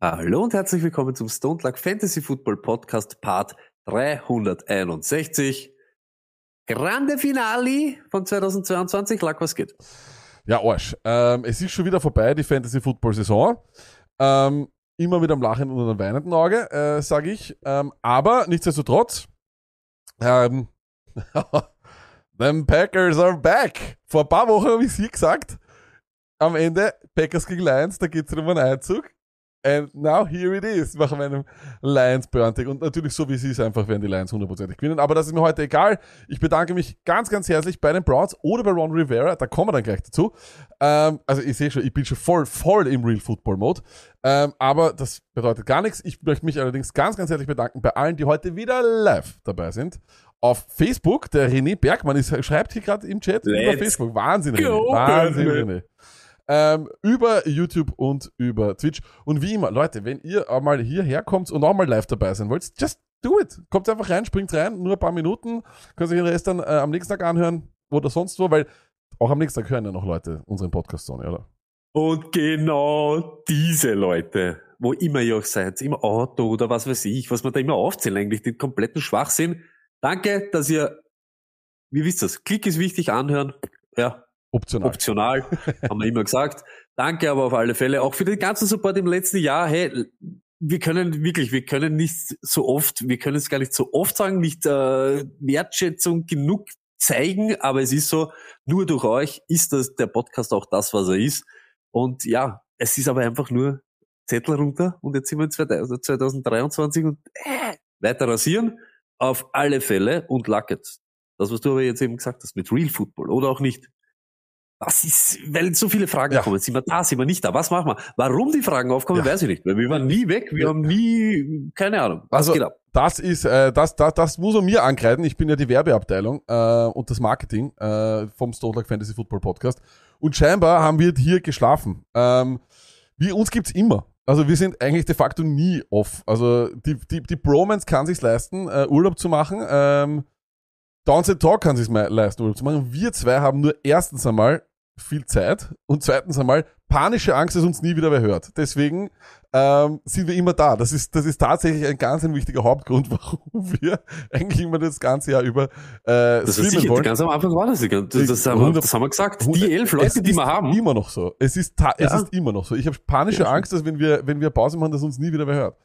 Hallo und herzlich willkommen zum Stone Luck Fantasy Football Podcast Part 361. Grande Finale von 2022. Luck, was geht? Ja, Arsch. Ähm, es ist schon wieder vorbei, die Fantasy-Football-Saison. Ähm, immer mit einem lachenden und einem weinenden Auge, äh, sage ich. Ähm, aber nichtsdestotrotz, ähm, the Packers are back. Vor ein paar Wochen habe ich es hier gesagt. Am Ende Packers gegen Lions, da geht es um einen Einzug. And now here it is, nach meinem Lions Burntig. Und natürlich so wie es ist, einfach werden die Lions hundertprozentig gewinnen. Aber das ist mir heute egal. Ich bedanke mich ganz, ganz herzlich bei den Browns oder bei Ron Rivera. Da kommen wir dann gleich dazu. Ähm, also ich sehe schon, ich bin schon voll, voll im Real Football Mode. Ähm, aber das bedeutet gar nichts. Ich möchte mich allerdings ganz, ganz herzlich bedanken bei allen, die heute wieder live dabei sind. Auf Facebook, der René Bergmann ist, schreibt hier gerade im Chat über Let's Facebook. Wahnsinn, René. Wahnsinn, René. Ähm, über YouTube und über Twitch. Und wie immer, Leute, wenn ihr auch mal hierher kommt und auch mal live dabei sein wollt, just do it. Kommt einfach rein, springt rein, nur ein paar Minuten, könnt euch den Rest dann äh, am nächsten Tag anhören oder sonst wo, weil auch am nächsten Tag hören ja noch Leute unseren Podcast, Sonny, oder? Und genau diese Leute, wo immer ihr auch seid, im Auto oder was weiß ich, was man da immer aufzählen, eigentlich den kompletten Schwachsinn. Danke, dass ihr, wie wisst ihr das, Klick ist wichtig, anhören, ja, Optional. optional, haben wir immer gesagt. Danke aber auf alle Fälle auch für den ganzen Support im letzten Jahr. Hey, wir können wirklich, wir können nicht so oft, wir können es gar nicht so oft sagen, nicht äh, Wertschätzung genug zeigen, aber es ist so, nur durch euch ist das der Podcast auch das, was er ist. Und ja, es ist aber einfach nur Zettel runter und jetzt sind wir in 2000 2023 und äh, weiter rasieren. Auf alle Fälle und Lucket. Das, was du aber jetzt eben gesagt hast, mit Real Football oder auch nicht. Das ist, weil so viele Fragen Ja. kommen. Sind wir da, sind wir nicht da? Was machen wir? Warum die Fragen aufkommen, Ja. weiß ich nicht. Weil wir waren nie weg, wir haben nie, keine Ahnung. Was Also, geht ab? Das ist, äh, das, das, das muss man mir ankreiden. Ich bin ja die Werbeabteilung äh, und das Marketing äh, vom Stone Fantasy Football Podcast. Und scheinbar haben wir hier geschlafen. Ähm, wie uns gibt's immer. Also wir sind eigentlich de facto nie off. Also die, die, die Bromance kann sich's leisten, äh, Urlaub zu machen. Ähm, Downset Talk kann sich's leisten, Urlaub zu machen. Wir zwei haben nur erstens einmal viel Zeit und zweitens einmal panische Angst, dass uns nie wieder wer hört. Deswegen ähm, sind wir immer da. Das ist, das ist tatsächlich ein ganz ein wichtiger Hauptgrund, warum wir eigentlich immer das ganze Jahr über äh, Das ist streamen sicher, wollen. ganz am Anfang war das, das, das, haben, wir, 100 das haben wir gesagt. Die elf Leute, die wir haben. Immer noch so. Es ist, ta- es Ja. ist immer noch so. Ich habe panische Ja. Angst, dass wenn wir, wenn wir Pause machen, dass uns nie wieder wer hört.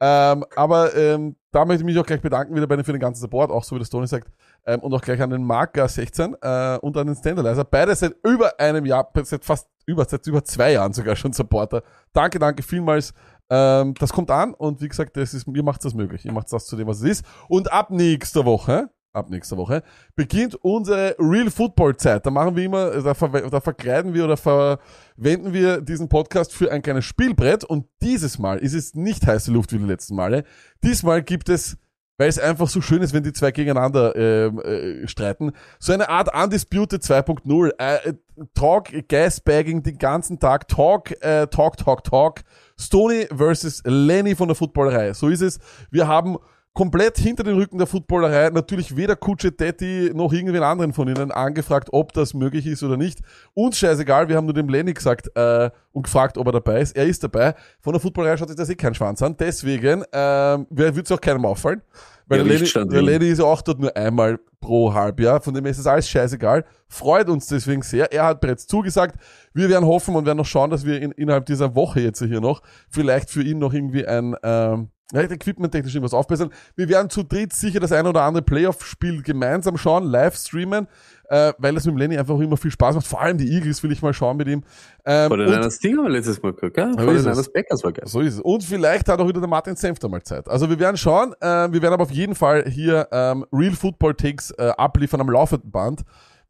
Ähm, aber ähm, da möchte ich mich auch gleich bedanken wieder bei den, für den ganzen Support, auch so wie das Tony sagt. Ähm, und auch gleich an den Marker16 äh, und an den Standalizer. Beide seit über einem Jahr, seit fast über, seit über zwei Jahren sogar schon Supporter. Danke, danke vielmals. Ähm, das kommt an und wie gesagt, das ist, ihr macht das möglich. Ihr macht das zu dem, was es ist. Und ab nächster Woche, ab nächster Woche, beginnt unsere Real Football Zeit. Da machen wir immer, da, ver da verkleiden wir oder verwenden wir diesen Podcast für ein kleines Spielbrett und dieses Mal ist es nicht heiße Luft wie die letzten Male. Diesmal gibt es, weil es einfach so schön ist, wenn die zwei gegeneinander ähm, äh, streiten, so eine Art Undisputed 2.0. Äh, äh, Talk, Gasbagging den ganzen Tag, Talk, äh, Talk, Talk, Talk. Stoney versus Lenny von der Footballerei. So ist es. Wir haben komplett hinter den Rücken der Footballerei natürlich weder Kutsche Detti noch irgendwen anderen von ihnen angefragt, ob das möglich ist oder nicht. Uns scheißegal, wir haben nur dem Lenny gesagt äh, und gefragt, ob er dabei ist. Er ist dabei. Von der Footballerei schaut sich das eh kein Schwanz an. Deswegen ähm, wird es auch keinem auffallen. Weil Ja, der, Lenny, der. Lenny ist ja auch dort nur einmal pro Halbjahr. Von dem ist es alles scheißegal. Freut uns deswegen sehr. Er hat bereits zugesagt. Wir werden hoffen und werden noch schauen, dass wir in, innerhalb dieser Woche jetzt hier noch vielleicht für ihn noch irgendwie ein ähm, ja, equipment-technisch irgendwas aufbessern. Wir werden zu dritt sicher das ein oder andere Playoff-Spiel gemeinsam schauen, live streamen, äh, weil das mit dem Lenny einfach immer viel Spaß macht. Vor allem die Eagles will ich mal schauen mit ihm. Ähm, Vor den und- Niners Ding haben wir letztes Mal gehört, gell? Vor den es. Niners Packers war geil. so ist es. Und vielleicht hat auch wieder der Martin Senfter mal Zeit. Also wir werden schauen. Äh, wir werden aber auf jeden Fall hier ähm, Real Football Takes äh, abliefern am laufenden Band.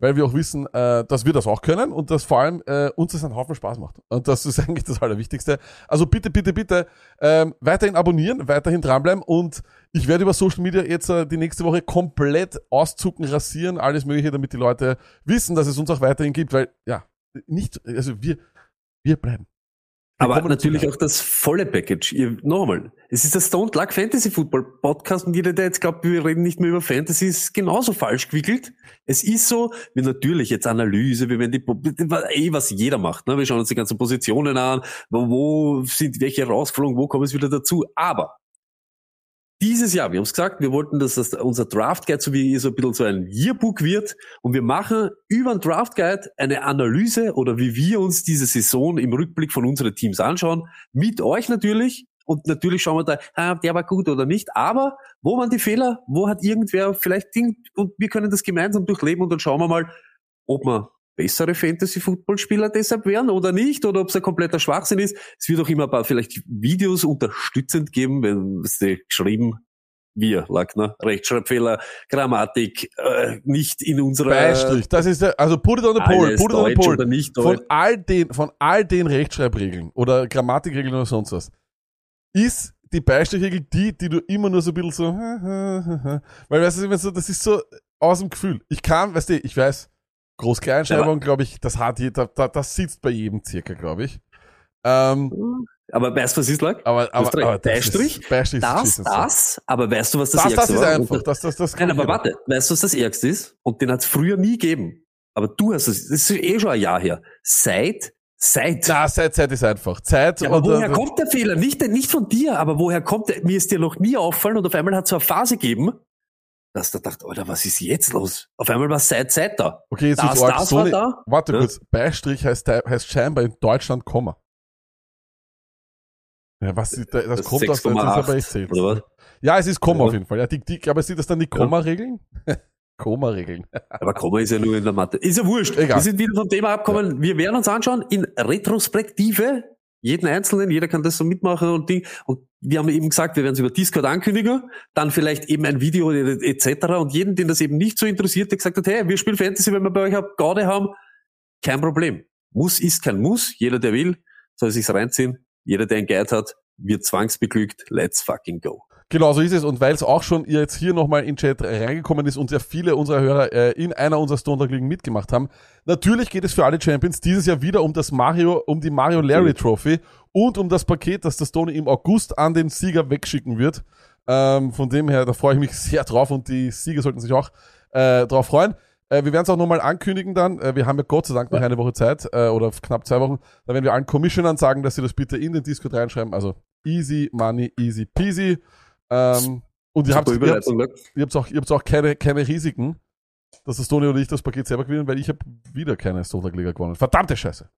Weil wir auch wissen, äh, dass wir das auch können und dass vor allem äh, uns das einen Haufen Spaß macht. Und das ist eigentlich das Allerwichtigste. Also bitte, bitte, bitte ähm, weiterhin abonnieren, weiterhin dranbleiben und ich werde über Social Media jetzt äh, die nächste Woche komplett auszucken, rasieren, alles Mögliche, damit die Leute wissen, dass es uns auch weiterhin gibt, weil ja, nicht, also wir, wir bleiben. Aber natürlich auch das volle Package. Ihr, noch einmal, es ist der Stone Luck Fantasy Football Podcast und jeder, der jetzt glaubt, wir reden nicht mehr über Fantasy, ist genauso falsch gewickelt. Es ist so, wir natürlich jetzt Analyse, wir werden die, eh, was jeder macht, ne? Wir schauen uns die ganzen Positionen an, wo, wo sind welche rausgeflogen, wo kommen es wieder dazu. Aber dieses Jahr, wir haben es gesagt, wir wollten, dass das unser Draft Guide so wie so ein bisschen so ein Yearbook wird. Und wir machen über den Draft Guide eine Analyse oder wie wir uns diese Saison im Rückblick von unseren Teams anschauen, mit euch natürlich. Und natürlich schauen wir da, ah, der war gut oder nicht, aber wo waren die Fehler, wo hat irgendwer vielleicht Ding und wir können das gemeinsam durchleben und dann schauen wir mal, ob wir bessere Fantasy-Football-Spieler deshalb werden oder nicht, oder ob es ein kompletter Schwachsinn ist. Es wird auch immer ein paar vielleicht Videos unterstützend geben, wenn es geschrieben wir, Lackner, Rechtschreibfehler, Grammatik, äh, nicht in unserer Beistrich, das ist der, also put it on the pole, alles put it on the oder nicht Von all den, von all den Rechtschreibregeln oder Grammatikregeln oder sonst was, ist die Beistrichregel die, die du immer nur so ein bisschen so, weil weißt du, so, das ist so aus dem Gefühl. Ich kann, weißt du, ich weiß, Groß-Kleinschreibung, glaube ich, das hat jeder, da, das sitzt bei jedem circa, glaube ich. Ähm, Aber weißt du, was ist, Lack? aber, aber, aber das Beistrich, ist, Beistrich ist Das, beschissen. das, aber weißt du, was das das, das Ärgste ist war? einfach, das, das, das Nein, aber jeder. warte, weißt du, was das Ärgste ist? Und den hat es früher nie gegeben. Aber du hast es, das ist eh schon ein Jahr her. Seit, seit. Na, Zeit, Zeit ist einfach. Zeit Ja, aber woher kommt der Fehler? Nicht, nicht von dir, aber woher kommt der? Mir ist dir noch nie auffallen und auf einmal hat es so eine Phase gegeben, dass du dachte, Alter, was ist jetzt los? Auf einmal war seit Zeit da. Okay, jetzt Das, das so war ne- da. Warte Ja. kurz, Beistrich heißt, heißt scheinbar in Deutschland Komma. Ja, was, ist da- das, Das kommt aus der, das ist aber echt 6,8 selten. oder was? Ja, es ist Komma Ja. auf jeden Fall. Ja, die, die, aber sind das dann die Ja. Komma-Regeln? Komma-Regeln. Aber Komma ist ja nur in der Mathe. Ist ja wurscht. Egal. Wir sind wieder vom Thema abgekommen. Wir werden uns anschauen in Retrospektive. Jeden Einzelnen, jeder kann das so mitmachen und Ding. Und wir haben eben gesagt, wir werden es über Discord ankündigen, dann vielleicht eben ein Video etc. Und jeden, den das eben nicht so interessiert, der gesagt hat, hey, wir spielen Fantasy, wenn wir bei euch eine Garde haben, kein Problem. Muss ist kein Muss. Jeder, der will, soll sich's reinziehen. Jeder, der ein Guide hat, wird zwangsbeglückt. Let's fucking go. Genau, so ist es. Und weil es auch schon jetzt hier nochmal in Chat reingekommen ist und sehr viele unserer Hörer äh, in einer unserer Stone Ligen mitgemacht haben, natürlich geht es für alle Champions dieses Jahr wieder um das Mario, um die Mario Larry Trophy und um das Paket, das der Stone im August an den Sieger wegschicken wird. Ähm, von dem her, da freue ich mich sehr drauf und die Sieger sollten sich auch äh, drauf freuen. Äh, wir werden es auch nochmal ankündigen dann. Äh, wir haben ja Gott sei Dank noch eine Woche Zeit äh, oder knapp zwei Wochen. Da werden wir allen Commissionern sagen, dass sie das bitte in den Discord reinschreiben. Also easy money, easy peasy. Ähm, und ihr habt, ihr, habt, ne? ihr habt auch, ihr habt auch keine, keine Risiken, dass das Toni und ich das Paket selber gewinnen, weil ich habe wieder keine Sonderliga gewonnen. Verdammte Scheiße.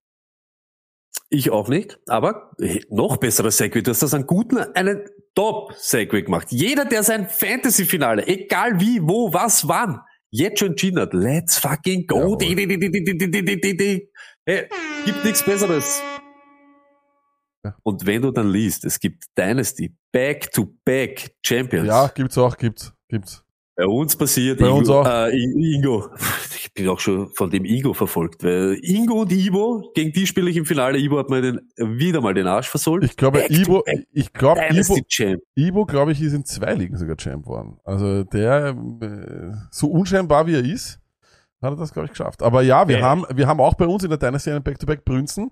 Ich auch nicht, aber noch besserer Segway. Du hast das einen guten, einen Top-Segway gemacht. Jeder, der sein Fantasy-Finale, egal wie, wo, was, wann, jetzt schon entschieden hat, let's fucking go. Gibt nichts Besseres. Ja. Und wenn du dann liest, es gibt Dynasty, Back-to-Back Champions. Ja, gibt's auch, gibt's, gibt's. Bei uns passiert Bei Ingo, uns auch. Äh, Ingo. Ich bin auch schon von dem Ingo verfolgt, weil Ingo und Ivo, gegen die spiele ich im Finale. Ivo hat mir den, wieder mal den Arsch versohlt. Ich glaube, Back back. ich glaube, Ivo, Champ. Ivo, glaube ich, ist in zwei Ligen sogar Champ worden. Also der, äh, so unscheinbar wie er ist, hat er das, glaube ich, geschafft. Aber ja, wir Ja. haben, wir haben auch bei uns in der Dynasty einen Back-to-Back Brünzen.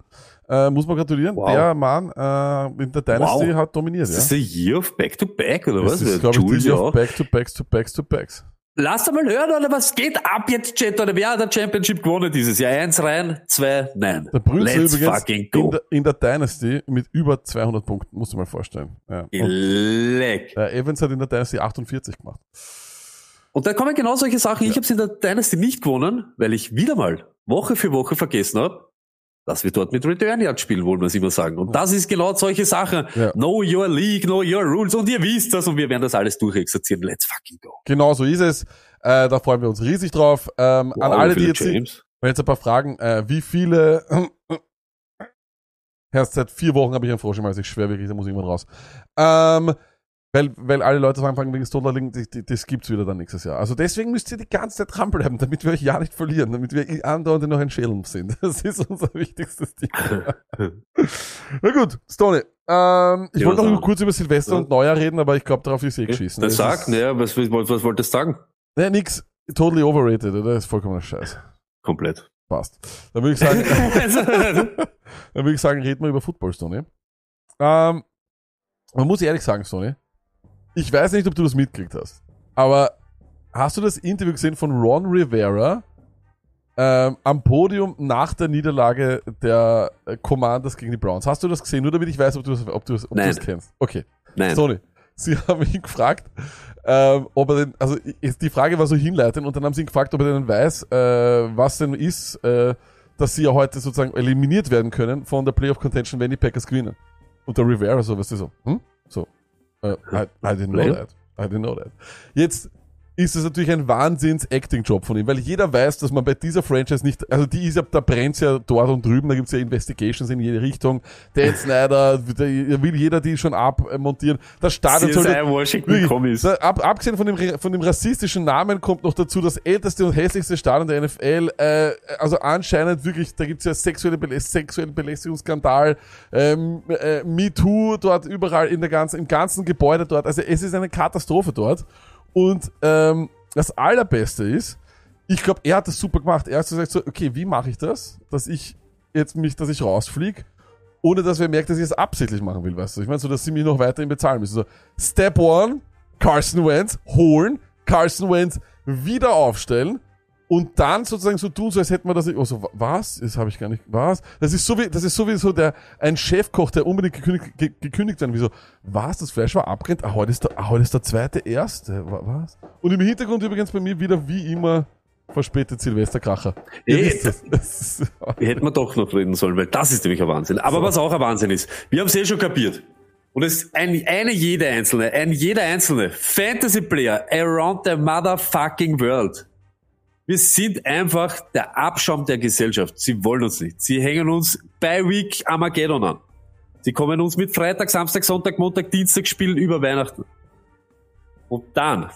Äh, muss man gratulieren. Wow. Der Mann äh, in der Dynasty Wow. hat dominiert. Ist Ja. das der Year of Back-to-Back oder Das was? ist, Der glaube ich, ja auf auch. Back-to-Backs to Backs to Backs. Lass mal hören, oder was geht ab jetzt, Chat? Oder wer hat der Championship gewonnen dieses Jahr? Eins rein, zwei nein. Der Brünze Let's übrigens fucking in go. der, in der Dynasty mit über 200 Punkten, musst du mal vorstellen. Ja. Äh, Evans hat in der Dynasty 48 gemacht. Und da kommen genau solche Sachen. Ich habe es in der Dynasty nicht gewonnen, weil ich wieder mal Woche für Woche vergessen habe, dass wir dort mit Return Yard spielen, wollen wir es immer sagen. Und das ist genau solche Sachen. Ja. Know your league, know your rules. Und ihr wisst das und wir werden das alles durchexerzieren. Let's fucking go. Genau so ist es. Äh, da freuen wir uns riesig drauf. Ähm, an Wow, alle, wie die jetzt, James. wenn jetzt ein paar Fragen, äh, wie viele, erst seit vier Wochen habe ich einen Frosch im Hals, ich schwör wirklich, da muss irgendwann raus. Ähm, Weil, weil alle Leute anfangen wegen Stone liegen, das, das gibt's wieder dann nächstes Jahr. Also deswegen müsst ihr die ganze Zeit dranbleiben, damit wir euch ja nicht verlieren, damit wir andauernd noch ein Schelm sind. Das ist unser wichtigstes Ding. Na gut, Stone. Ähm, ich Ja, wollte noch kurz über Silvester Ja. und Neujahr reden, aber ich glaube, darauf ist eh geschissen. Das ist- sagt, ne, was, was, was wolltest du sagen? Nee, nix. Totally overrated, oder? Das ist vollkommener Scheiß. Komplett. Passt. Dann würde ich sagen, dann würde ich sagen, reden wir über Football, Stoney. Ähm, man muss ehrlich sagen, Stoney, ich weiß nicht, ob du das mitgekriegt hast, aber hast du das Interview gesehen von Ron Rivera ähm, am Podium nach der Niederlage der äh, Commanders gegen die Browns? Hast du das gesehen? Nur damit ich weiß, ob du das, ob du das, ob du Nein. das kennst. Okay. Nein. Sony, sie haben ihn gefragt, ähm, ob er denn, also die Frage war so hinleitend und dann haben sie ihn gefragt, ob er denn weiß, äh, was denn ist, äh, dass sie ja heute sozusagen eliminiert werden können von der Playoff Contention, wenn die Packers gewinnen. Und der Rivera so, weißt du, so, hm? So, I, I didn't know that. I didn't know that. Jetzt ist es natürlich ein Wahnsinns-Acting-Job von ihm, weil jeder weiß, dass man bei dieser Franchise nicht, also die ist ja, da brennt's ja dort und drüben, da gibt's ja Investigations in jede Richtung. Dan Snyder, da will jeder die schon abmontieren. Das Stadion soll, Washington da, ab, abgesehen von dem, von dem rassistischen Namen kommt noch dazu das älteste und hässlichste Stadion der NFL. Äh, also anscheinend wirklich, da gibt's ja sexuelle Belä sexuellen Belästigungsskandal, ähm, äh, MeToo dort überall in der ganzen, im ganzen Gebäude dort. Also es ist eine Katastrophe dort. Und ähm, das Allerbeste ist, ich glaube, er hat das super gemacht. Er hat gesagt, so, okay, wie mache ich das, dass ich jetzt mich, dass ich rausfliege, ohne dass wer merkt, dass ich es absichtlich machen will, weißt du? Ich meine, so, dass sie mich noch weiterhin bezahlen müssen. So, Step one, Carson Wentz holen, Carson Wentz wieder aufstellen und dann sozusagen so tun, so als hätten wir das, oh, so, was? Das habe ich gar nicht, was? Das ist so wie, das ist so wie so der, ein Chefkoch, der unbedingt gekündigt, ge, gekündigt werden, wie so, was? Das Fleisch war abgerennt? Ah, heute ist der, ah, heute ist der zweite Erste, Wa- was? Und im Hintergrund übrigens bei mir wieder wie immer verspätet Silvesterkracher. Ist- Hätten wir doch noch reden sollen, weil das ist nämlich ein Wahnsinn. Aber was auch ein Wahnsinn ist, wir haben es eh schon kapiert. Und es ist ein, eine jede einzelne, ein jeder einzelne Fantasy Player around the motherfucking world. Wir sind einfach der Abschaum der Gesellschaft. Sie wollen uns nicht. Sie hängen uns bei Week Armageddon an. Sie kommen uns mit Freitag, Samstag, Sonntag, Montag, Dienstag spielen über Weihnachten. Und dann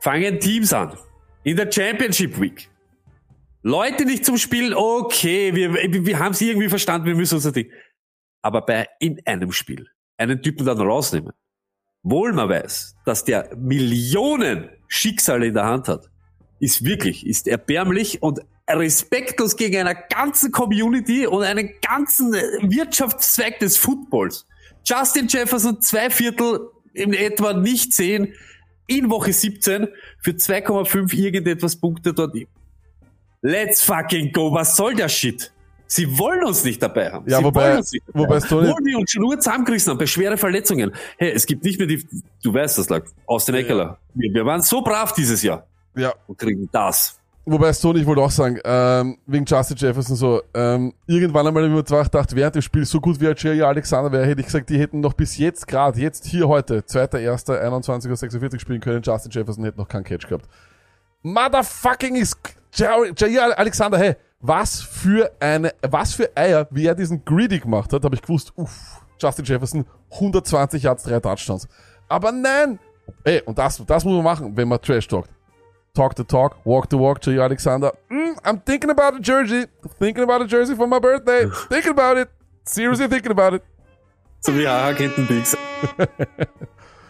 fangen Teams an. In der Championship Week. Leute nicht zum Spielen, okay, wir, wir haben es irgendwie verstanden, wir müssen unser Ding. Aber bei in einem Spiel einen Typen dann rausnehmen, wohl man weiß, dass der Millionen Schicksale in der Hand hat, ist wirklich, ist erbärmlich und respektlos gegen einer ganzen Community und einen ganzen Wirtschaftszweig des Footballs. Justin Jefferson zwei Viertel in etwa nicht sehen, in Woche 17 für 2,5 irgendetwas Punkte dort. Let's fucking go. Was soll der Shit? Sie wollen uns nicht dabei haben. Ja, Sie wobei- wollen uns nicht dabei wobei haben. Stoney- Wollen die uns schon nur zusammengerissen haben bei schweren Verletzungen. Hey, es gibt nicht mehr die, du weißt das, lag, aus den Eckeler. Wir, wir waren so brav dieses Jahr ja, und kriegen das. Wobei Sony, ich wollte auch sagen, ähm, wegen Justin Jefferson so, ähm, irgendwann einmal mir gedacht, während des Spiels so gut wie Jerry Alexander wäre, hätte ich gesagt, die hätten noch bis jetzt gerade, jetzt hier heute, 2.1.21.46 Uhr spielen können, Justin Jefferson hätte noch keinen Catch gehabt. Motherfucking ist Jerry, Jerry Alexander, hey, was für eine, was für Eier, wie er diesen Greedy gemacht hat, habe ich gewusst, uff, Justin Jefferson, 120 Yards, drei Touchdowns. Aber nein, ey, und das, das muss man machen, wenn man Trash talkt. Talk the talk, walk the walk, Jay Alexander. Mm, I'm thinking about a jersey. Thinking about a jersey for my birthday. Thinking about it. Seriously thinking about it. So wie Agenten Dix.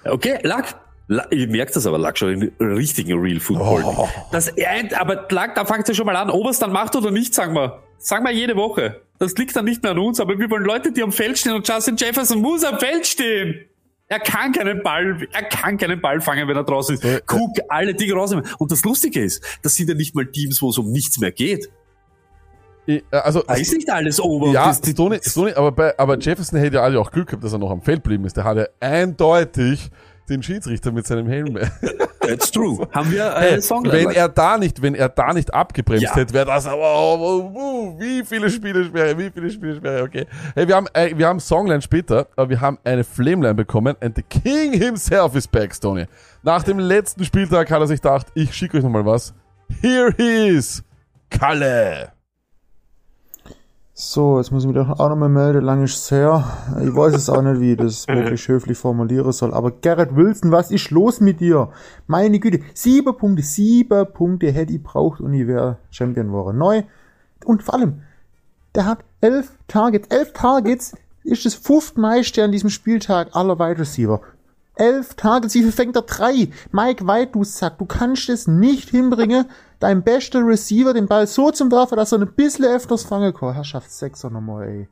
Okay, lag. La- Ihr merkt das aber, lag schon in richtigen Real Football. Oh. Das, aber lag, da fängt ja schon mal an. Ob es dann macht oder nicht, sagen wir. Sagen wir jede Woche. Das liegt dann nicht mehr an uns, aber wir wollen Leute, die am Feld stehen und Justin Jefferson muss am Feld stehen. Er kann keinen Ball, er kann keinen Ball fangen, wenn er draußen ist. Ja. Guck, alle Dinge rausnehmen. Und das Lustige ist, das sind ja nicht mal Teams, wo es um nichts mehr geht. Äh, also, Da ist nicht alles ober. ja, die- Stoney, Stoney, aber, bei, aber Jefferson hätte ja alle auch Glück gehabt, dass er noch am Feld geblieben ist. Der hatte eindeutig den Schiedsrichter mit seinem Helm. That's true. Haben wir äh, Song wenn er da nicht, wenn er da nicht abgebremst Ja. hätte, wäre das aber oh, oh, oh, wie viele Spielesperre, wie viele Spielesperre, okay. Hey, wir haben, äh, wir haben Songline später, aber wir haben eine Flameline bekommen and the King himself is back, Stoney. Nach dem letzten Spieltag hat er sich gedacht, ich schicke euch nochmal was. Here he is, Kalle. So, jetzt muss ich mich doch auch nochmal melden. Lang ist es her. Ich weiß es auch nicht, wie ich das wirklich höflich formulieren soll. Aber Garrett Wilson, was ist los mit dir? Meine Güte. Sieben Punkte, sieben Punkte hätte ich braucht und ich wäre Champion geworden. Neu. Und vor allem, der hat elf Targets. Elf Targets ist das fünftmeiste an diesem Spieltag aller Wide Receiver. Elf Targets, wie viel fängt er? Drei. Mike White, du Sack, du kannst es nicht hinbringen, dein bester Receiver den Ball so zum Werfen, dass er ein bisschen öfters fangen kann. Herrschaft Sechser nochmal, ey.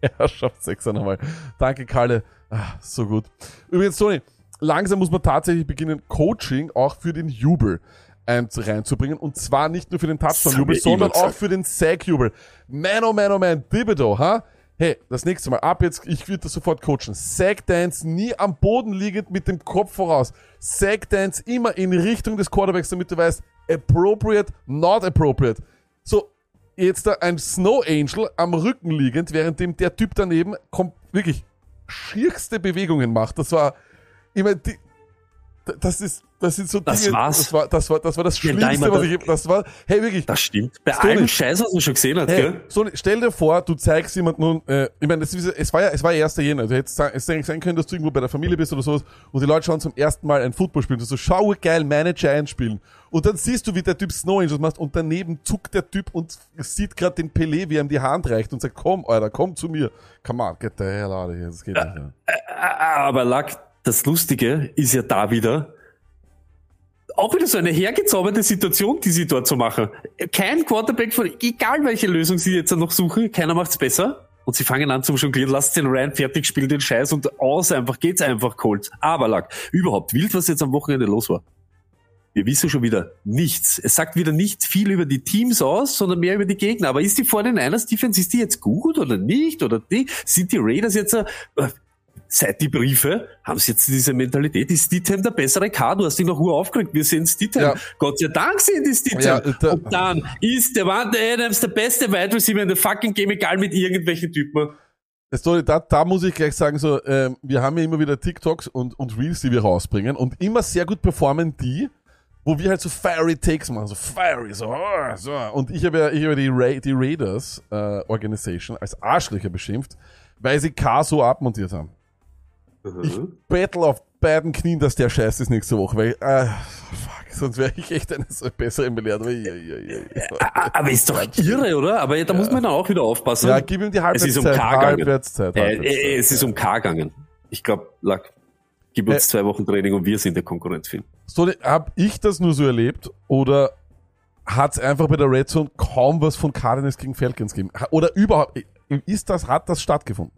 Er schafft Sechser nochmal. Danke, Kalle. Ah, so gut. Übrigens, Toni, langsam muss man tatsächlich beginnen, Coaching auch für den Jubel ein, reinzubringen. Und zwar nicht nur für den Touchdown-Jubel, sondern auch für den Sack-Jubel. Man, oh man, oh man, Thibodeau, ha? Hey, das nächste Mal, ab jetzt, ich würde das sofort coachen. Sack Dance nie am Boden liegend mit dem Kopf voraus. Sack Dance immer in Richtung des Quarterbacks, damit du weißt, appropriate, not appropriate. So, jetzt da ein Snow Angel am Rücken liegend, währenddem der Typ daneben kommt, wirklich schierste Bewegungen macht. Das war, ich meine, die, das ist, das sind so Das Dinge, war's. das war, das war, das war das Schlimmste, nein, was ich, das war, hey, wirklich, Das stimmt. Bei Stoney. allem Scheiß, was man schon gesehen hat, Hey, gell? so, stell dir vor, du zeigst jemandem nun, äh, ich meine, das ist, es war ja, es war ja 1. Jänner, du hättest sagen, es hätte sein können, dass du irgendwo bei der Familie bist oder sowas und die Leute schauen zum ersten Mal ein Football spielen, du so, schau geil, Manager einspielen und dann siehst du, wie der Typ Snow Angels macht und daneben zuckt der Typ und sieht gerade den Pelé, wie er ihm die Hand reicht und sagt, komm, Alter, komm zu mir. Come on, get the hell out of here, das geht nicht. Aber Lack, das Lustige ist ja da wieder, auch wieder so eine hergezauberte Situation, die sie dort so machen. Kein Quarterback von, egal welche Lösung sie jetzt noch suchen, keiner macht's besser. Und sie fangen an zum Jonglieren, lasst den Ryan fertig, spielen den Scheiß und aus einfach, geht's einfach Colts. Aber Lack, überhaupt, wild, was jetzt am Wochenende los war. Wir wissen schon wieder nichts. Es sagt wieder nicht viel über die Teams aus, sondern mehr über die Gegner. Aber ist die vor den Niners Defense, ist die jetzt gut oder nicht? Oder die? Sind die Raiders jetzt, äh, seit die Briefe, haben sie jetzt diese Mentalität, ist Stidham der bessere K? Du hast dich noch Uhr aufgeregt, wir sehen Stidham. Ja. Gott sei Dank sind die Stidham. Ja, da- Und dann ist der Wanda Adams der beste Wide Receiver in der fucking Game, egal mit irgendwelchen Typen. Sorry, da, da muss ich gleich sagen, so, ähm, wir haben ja immer wieder TikToks und, und Reels, die wir rausbringen und immer sehr gut performen die, wo wir halt so fiery Takes machen, so fiery, so, oh, so. Und ich habe ja, ich habe die, Ra die Raiders äh, Organisation als Arschlöcher beschimpft, weil sie K so abmontiert haben. Ich battle auf beiden Knien, dass der Scheiß ist nächste Woche, weil, äh, fuck, sonst wäre ich echt eine so bessere belehrt. Ja, ja, ja, ja. Aber ist doch irre, oder? Aber da muss man dann auch wieder aufpassen. ja, gib ihm die es ist um Halbwertszeit. K gegangen. Halbwertszeit, Äh, Halbwertszeit. äh, es ist um K gegangen. Ich glaube, Lack, gib uns Äh. zwei Wochen Training und wir sind der Konkurrenz für ihn. So, hab ich das nur so erlebt oder hat es einfach bei der Red Zone kaum was von Cardinals gegen Falcons gegeben? Oder überhaupt, ist das, hat das stattgefunden?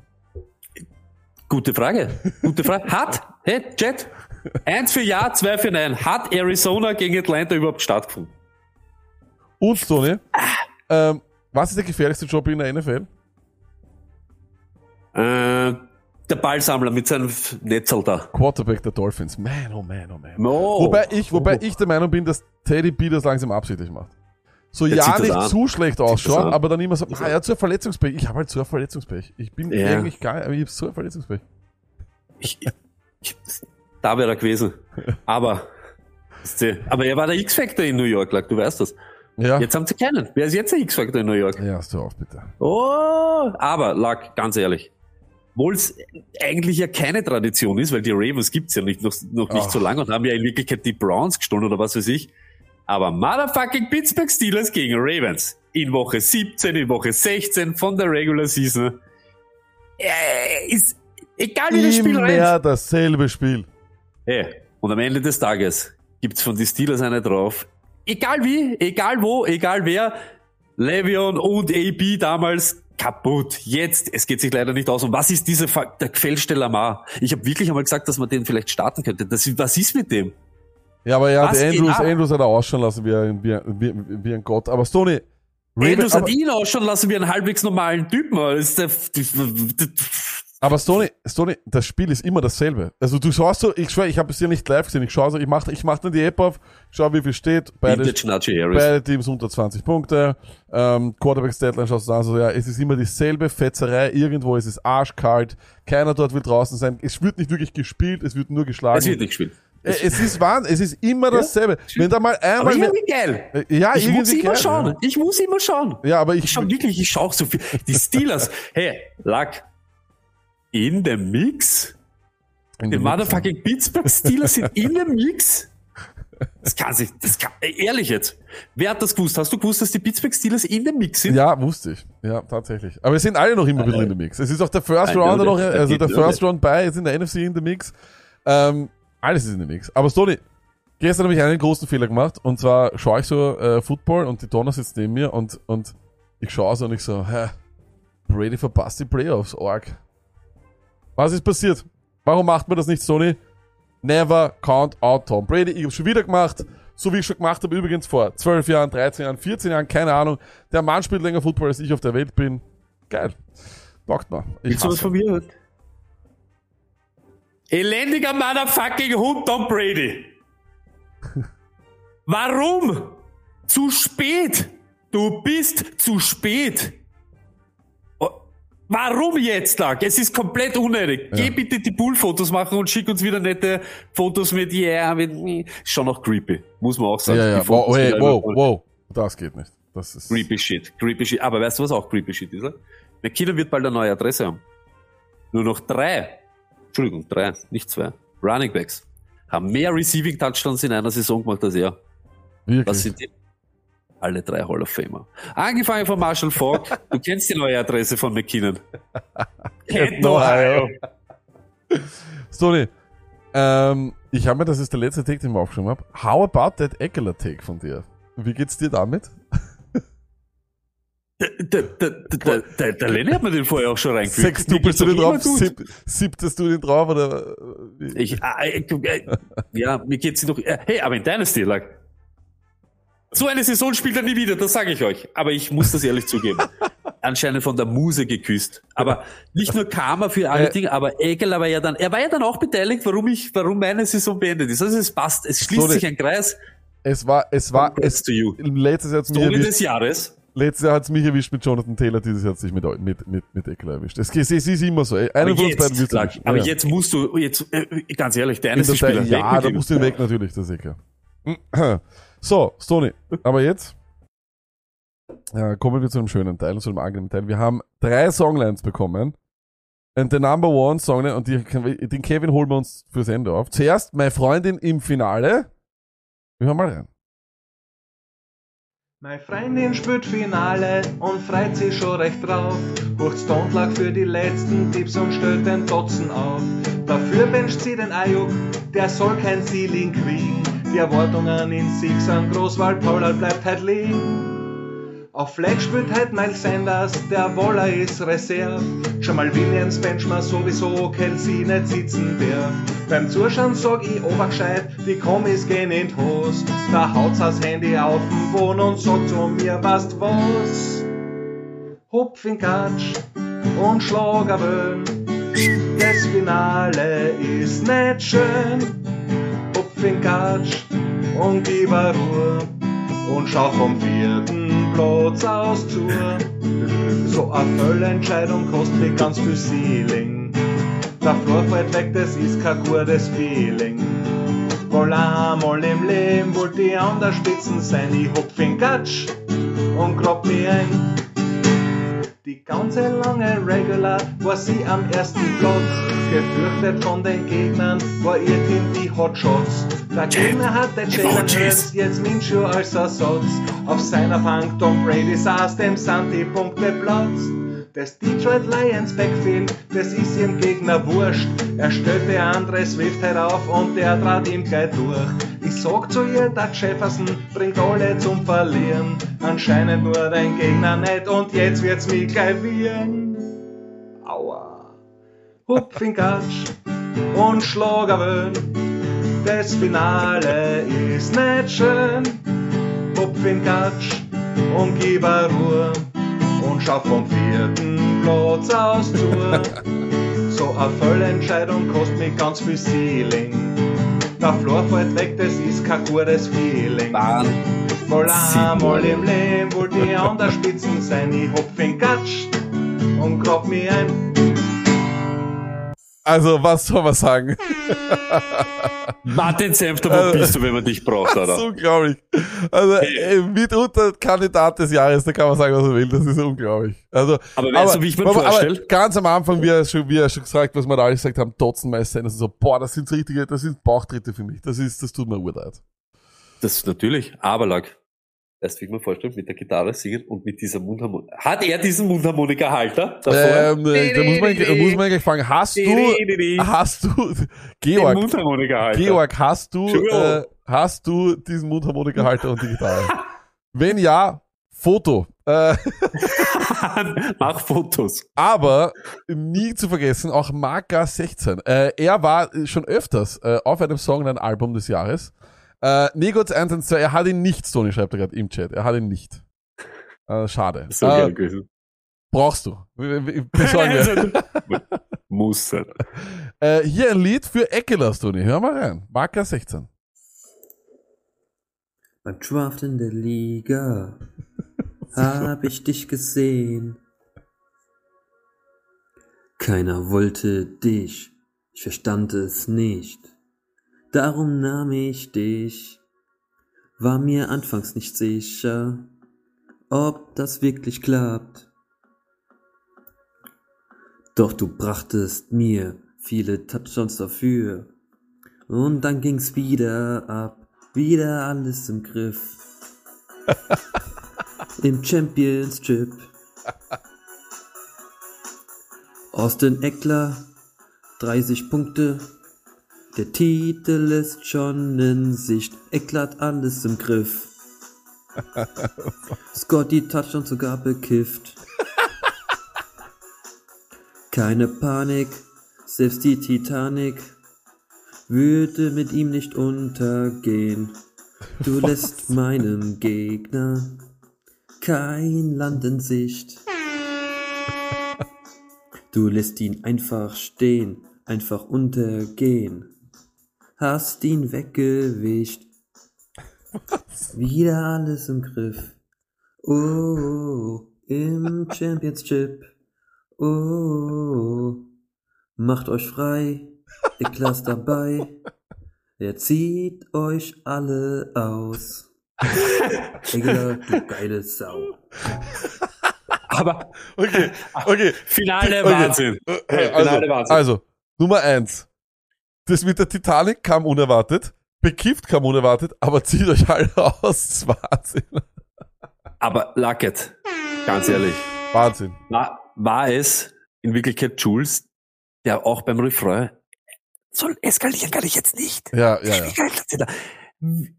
Gute Frage. Gute Frage. Hat, hey, Jet, eins für Ja, zwei für Nein. Hat Arizona gegen Atlanta überhaupt stattgefunden? Und, Tony, ähm, was ist der gefährlichste Job in der NFL? Äh, der Ballsammler mit seinem Netzl da. Quarterback der Dolphins. Man, oh man, oh man. Oh. Wobei ich, wobei ich der Meinung bin, dass Teddy B das langsam absichtlich macht. So ja nicht an. zu schlecht ausschauen, aber dann immer so, ah, so ein Verletzungspech. Ich habe halt ein Verletzungspech. Ich bin Ja. eigentlich geil, aber ich habe ein Verletzungspech. Ich, ich, da wäre er gewesen. Aber, aber er war der X-Factor in New York, Lack, du weißt das. Ja. Jetzt haben sie keinen. Wer ist jetzt der X-Factor in New York? Ja, hast du auf, bitte. Oh, aber Lack, ganz ehrlich, obwohl es eigentlich ja keine Tradition ist, weil die Ravens gibt's ja nicht, noch, noch nicht Ach. so lange und haben ja in Wirklichkeit die Browns gestohlen oder was weiß ich. Aber motherfucking Pittsburgh Steelers gegen Ravens in Woche 17, in Woche 16 von der Regular Season. Äh, ist egal wie das Spiel rennt. Immer dasselbe Spiel. Hey, und am Ende des Tages gibt's von den Steelers eine drauf. Egal wie, egal wo, egal wer. Le'Veon und AB damals kaputt. Jetzt, es geht sich leider nicht aus. Und was ist dieser Fa- der gefälschte Lamar? Ich habe wirklich einmal gesagt, dass man den vielleicht starten könnte. Das, was ist mit dem? Ja, aber ja, der Andrews, ab? Andrews hat er ausschauen lassen wie ein, wie, ein- wie, ein Gott. Aber Stoney, Andrews aber, hat ihn ausschauen lassen wie einen halbwegs normalen Typen. Das ist der, aber Stoney, Stoney, das Spiel ist immer dasselbe. Also du schaust so, ich schwör, ich habe es ja nicht live gesehen, ich schaue so, ich mach, ich mach dann die App auf, schau wie viel steht, beide, beide Teams unter 20 Punkte, ähm, Quarterbacks Deadline schaust du an, so, ja, es ist immer dieselbe Fetzerei, irgendwo ist es arschkalt, keiner dort will draußen sein, es wird nicht wirklich gespielt, es wird nur geschlagen. Es wird nicht gespielt. Äh, Es ist wahr, es ist immer dasselbe. Wenn da mal Aber einmal mehr, irgendwie geil. Äh, ja, Ich muss immer geil, schauen. Ich muss immer schauen. Ja, aber ich, Ich schau wirklich, ich schau so viel. Die Steelers, hey, Lack, in dem Mix? in Die dem- motherfucking Pittsburgh Steelers sind in dem Mix? Das kann sich, das kann, ehrlich jetzt. Wer hat das gewusst? Hast du gewusst, dass die Pittsburgh Steelers in dem Mix sind? Ja, wusste ich. Ja, tatsächlich. Aber es sind alle noch immer bisschen in dem Mix. Es ist auch der First noch, I also der First. Round bei, ist in der NFC in dem Mix. Ähm, alles ist in dem Mix. Aber Stoney, gestern habe ich einen großen Fehler gemacht und zwar schaue ich so äh, Football und die Donner sitzt neben mir und, und ich schaue so und ich so, hä, Brady verpasst die Playoffs, Org. Was ist passiert? Warum macht man das nicht, Sony? Never count out Tom Brady. Ich habe schon wieder gemacht, so wie ich schon gemacht habe, übrigens vor 12 Jahren, 13 Jahren, 14 Jahren, keine Ahnung. Der Mann spielt länger Football, als ich auf der Welt bin. Geil. Taugt mir. Ich Willst du was hasse. von mir? Elendiger motherfucking Hund Tom Brady. Warum? Zu spät. Du bist zu spät. Oh, Warum jetzt, Lack? Es ist komplett unnötig. Geh bitte die Poolfotos machen und schick uns wieder nette Fotos mit Yeah, mit schon noch creepy. Muss man auch sagen. Ja, ja. Wow, hey, wow, wow. Das geht nicht. Das ist. Creepy Shit. Creepy Shit. Aber weißt du, was auch Creepy Shit ist? McKinnon wird bald eine neue Adresse haben. Nur noch drei, Entschuldigung, drei, nicht zwei, Running Backs haben mehr Receiving Touchdowns in einer Saison gemacht als er. Wirklich. Das sind die alle drei Hall of Famer. Angefangen von Marshall Falk. du kennst die neue Adresse von McKinnon. Canton, Ohio. Stoney, ähm, ich habe mir, das ist der letzte Take, den ich mir aufgeschrieben habe. How about that Eckler Take von dir? Wie geht's dir damit? Der, der, der, der, der, Lenny hat mir den vorher auch schon reingefügt. Sechs Doubles du Mir den drauf, sieb, siebtest du den drauf oder? Ich, äh, äh, ja, mir geht's doch. Äh, hey, aber in Dynasty lag. So eine Saison spielt er nie wieder, das sage ich euch. Aber ich muss das ehrlich zugeben. Anscheinend von der Muse geküsst. Aber nicht nur Karma für alle Äh. Dinge, aber Ekeler war ja dann, er war ja dann auch beteiligt, warum ich, warum meine Saison beendet ist. Also es passt, es schließt So, sich ein Kreis. Es war, es war, es, to you. letztes Jahr Story erwischt, des Jahres. Letztes Jahr hat's mich erwischt mit Jonathan Taylor, dieses Jahr hat's sich mit, mit, mit, mit Eckler erwischt. Es, es, es ist immer so, ey. Einer Aber von uns beiden erwischen. aber Ja. jetzt musst du, jetzt, äh, ganz ehrlich, der Dynasty-Spieler Zeit, ja, weg da mit musst du ihn weg, natürlich, das ist eh klar. So, Stoney, aber jetzt äh, kommen wir zu einem schönen Teil, zu einem angenehmen Teil. Wir haben drei Songlines bekommen. Und der Number One Song, und die, den Kevin holen wir uns fürs Ende auf. Zuerst meine Freundin im Finale. Wir hören mal rein. Meine Freundin spielt Finale und freut sich schon recht drauf. Hocht Stondlag für die letzten Tipps und stellt den Dotzen auf. Dafür wünscht sie den Ayuk, der soll kein Ceiling kriegen. Die Erwartungen in Sieg sind groß, weil Pollard bleibt halt liegen. Auf Fleck spielt halt Miles Sanders, der Waller ist Reserve. Schon mal Williams bench man sowieso, Kelsey nicht sitzen darf. Beim Zuschauen sag ich obergescheit, die Kommis gehen in die Hose. Da haut's das Handy auf den Boden und sagt zu mir, weißt was? Hupf in Katsch und Schlagerwöhn. Das Finale ist nicht schön. Hupf in Katsch und gib Ruhe und schau vom vierten Platz aus zu. So a Vollentscheidung kostet mich ganz viel Ceiling. Der Flur fällt weg, das ist kein gutes Feeling. Wohl einmal im Leben wollt die an der Spitzen sein, ich hupf in Gatsch und grab mich ein. Die ganze lange Regular war sie am ersten Platz. Gefürchtet von den Gegnern war ihr Team die Hotshots. Der Gegner hatte Jalen Hurts, jetzt Minshew als Ersatz. Auf seiner Bank Tom Brady saß, dem sind die Punkte Platz. Das Detroit Lions Backfield, das ist ihrem Gegner wurscht. Er stellte Andre Swift herauf und der trat ihm gleich durch. Ich sag zu ihr, der Jefferson bringt alle zum Verlieren. Anscheinend nur dein Gegner nicht und jetzt wird's mich gleich wieren. Aua. Hupf in Gatsch und Schlagerwöhn. Das Finale ist nicht schön. Hupf in Gatsch und gib Ruhe und schau vom vierten Platz aus zu. So a Vollentscheidung kostet mich ganz viel Ceiling. Der Flor fällt weg, das ist kein gutes Feeling. Bahn. Voll einmal im Leben wollte ich an der Spitzen sein. Ich hopf in Gatsch und grab mich ein. Also, was soll man sagen? Martin Senfter, wo Also- bist du, wenn man dich braucht, Das ist oder? unglaublich. Also, äh, mitunter Kandidat des Jahres, da kann man sagen, was man will. Das ist unglaublich. Also, Aber weißt du, wie ich mir vorstelle? ganz am Anfang, wie er schon, wie er schon gesagt, was wir da alles gesagt haben, Dotzenmeister, das ist so, boah, das sind richtige, das sind Bauchtritte für mich. Das ist, das tut mir urleid. Das natürlich, aber du, wie ich mir vorstelle, mit der Gitarre singen und mit dieser Mundharmonika. Hat er diesen Mundharmonika-Halter? Ähm, äh, da muss man, muss man gleich fragen, hast du, hast du, Georg, Mundharmonika-Halter. Georg, hast du, äh, hast du diesen Mundharmonikahalter und die Gitarre? Wenn ja, Foto. Äh, Mach Fotos. aber nie zu vergessen, auch Marka 16. Äh, er war schon öfters äh, auf einem Song und einem Album des Jahres. Äh, Negots 112, er hat ihn nicht, Tony schreibt er gerade im Chat. Er hat ihn nicht. Äh, schade. So äh, geil gewesen. brauchst du. Besorgen wir. Muss sein. äh, hier ein Lied für Ekelas, Tony. Hör mal rein. Marka 16. Beim Draft in der Liga hab ich dich gesehen. Keiner wollte dich, ich verstand es nicht. Darum nahm ich dich, war mir anfangs nicht sicher, ob das wirklich klappt. Doch du brachtest mir viele Touchdowns dafür. Und dann ging's wieder ab, wieder alles im Griff. Im Championship. Austin Eckler, 30 Punkte. Der Titel ist schon in Sicht. Eckler hat alles im Griff. Scotty Touchdown sogar bekifft. Keine Panik, selbst die Titanic würde mit ihm nicht untergehen. Du lässt meinem Gegner kein Land in Sicht. Du lässt ihn einfach stehen, einfach untergehen. Hast ihn weggewischt. Wieder alles im Griff. Oh, im Championship. Oh, macht euch frei. Eklas dabei. Er zieht euch alle aus. Egler, du geile Sau. Aber Okay, okay. Finale Okay. Wahnsinn. Äh, Hey, Also, Finale Wahnsinn. also, Nummer eins. Das mit der Titanic kam unerwartet. Bekifft kam unerwartet, aber zieht euch alle aus. Wahnsinn. Aber Luckett, ganz ehrlich, Wahnsinn. war, war es in Wirklichkeit Jules, der auch beim Refrain soll eskalieren kann ich jetzt nicht. Ja, ja, ja.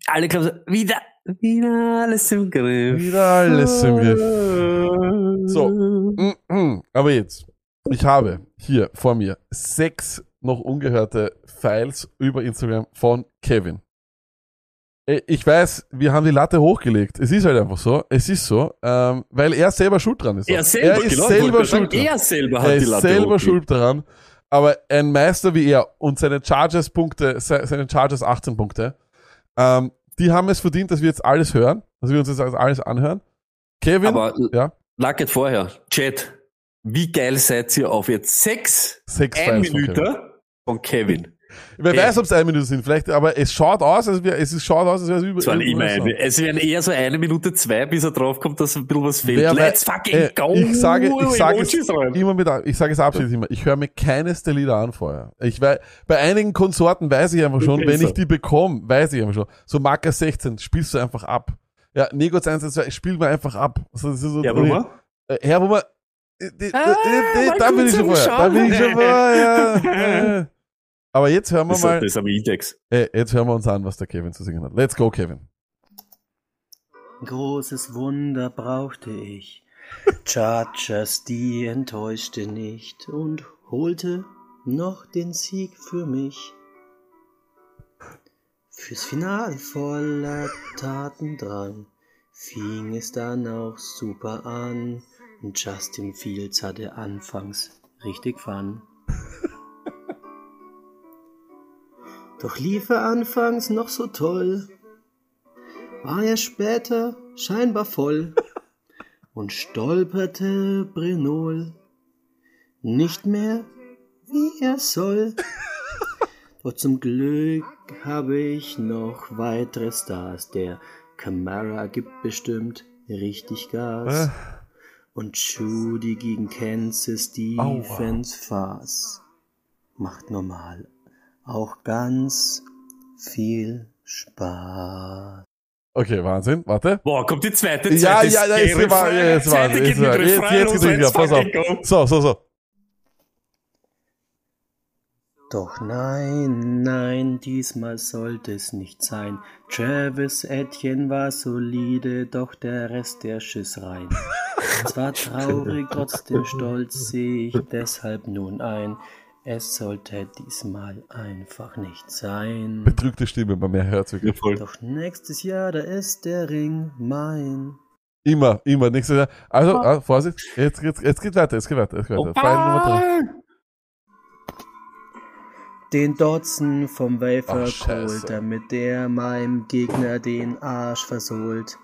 Alle glauben so, wieder, wieder alles im Griff. Wieder alles im Griff. So. Mm, mm. Aber jetzt. Ich habe hier vor mir sechs noch ungehörte Files über Instagram von Kevin. Äh, Ich weiß, wir haben die Latte hochgelegt. Es ist halt einfach so. Es ist so, ähm, weil er selber schuld dran ist. Er selber, er ist genau, selber schuld dran. Er selber hat er die ist Latte selber hochgelegt. schuld daran. Aber ein Meister wie er und seine Chargers-Punkte, se- seine Chargers 18 Punkte, ähm, die haben es verdient, dass wir jetzt alles hören, dass wir uns jetzt alles anhören. Kevin, Aber ja, Luckett vorher, Chat, wie geil seid ihr auf jetzt sechs sechs Files von Kevin. Wer Ja. weiß, ob es eine Minute sind, vielleicht, aber es schaut aus, als wäre, es ist- schaut aus, als wäre es über. Es waren immer eine. Es wären eher so eine Minute zwei, bis er draufkommt, dass ein bisschen was fehlt. Wer Let's wei- fucking äh, go! Ich sage, ich sage es rein. immer mit, ich sage es abschließend immer. Ich höre mir keines der Lieder an vorher. Ich weiß, bei einigen Konsorten weiß ich einfach schon, Wirklich wenn ich die bekomme, weiß ich einfach schon. So Marker 16, spielst du einfach ab. Ja, Negoz 1, 2, spiel mir einfach ab. Also, das ist so, Ja, Boomer? Äh, Herr Bummer, äh, Ah, äh, mal da bin ich schon vorher. Da bin ich schon vorher. Aber jetzt hören wir Das, mal, das ist Index. äh, jetzt hören wir uns an, was der Kevin zu singen hat. Let's go, Kevin. Großes Wunder brauchte ich. Chargers, die enttäuschte nicht und holte noch den Sieg für mich. Fürs Finale voller Tatendrang fing es dann auch super an. Und Justin Fields hatte anfangs richtig Fun. Doch lief er anfangs noch so toll, war er später scheinbar voll und stolperte Brenol nicht mehr wie er soll. Doch zum Glück habe ich noch weitere Stars. Der Camara gibt bestimmt richtig Gas. Äh, Und Judy gegen Kansas Defense Fast macht normal auch ganz viel Spaß. okay, Wahnsinn. Warte. Boah, kommt die zweite, Ja, zweite ja, war, ja, jetzt war, jetzt war, jetzt, Refrain jetzt geht's wieder. let's Pass auf. So, so, so. Doch nein, nein, diesmal sollte es nicht sein. Travis Etienne war solide, doch der Rest der Schiss rein. Zwar traurig, trotzdem stolz sehe ich deshalb nun ein. Es sollte diesmal einfach nicht sein. Betrügte Stimme, man mehr hört wirklich. Voll. Doch nächstes Jahr, da ist der Ring mein. Immer, immer. Nächstes Jahr. Also, ah, Vorsicht. Jetzt, jetzt, jetzt geht weiter, jetzt geht weiter, jetzt geht weiter. Final Nummer drei. Den Dotzen vom Wafer scheiße. geholt, damit der meinem Gegner den Arsch versohlt.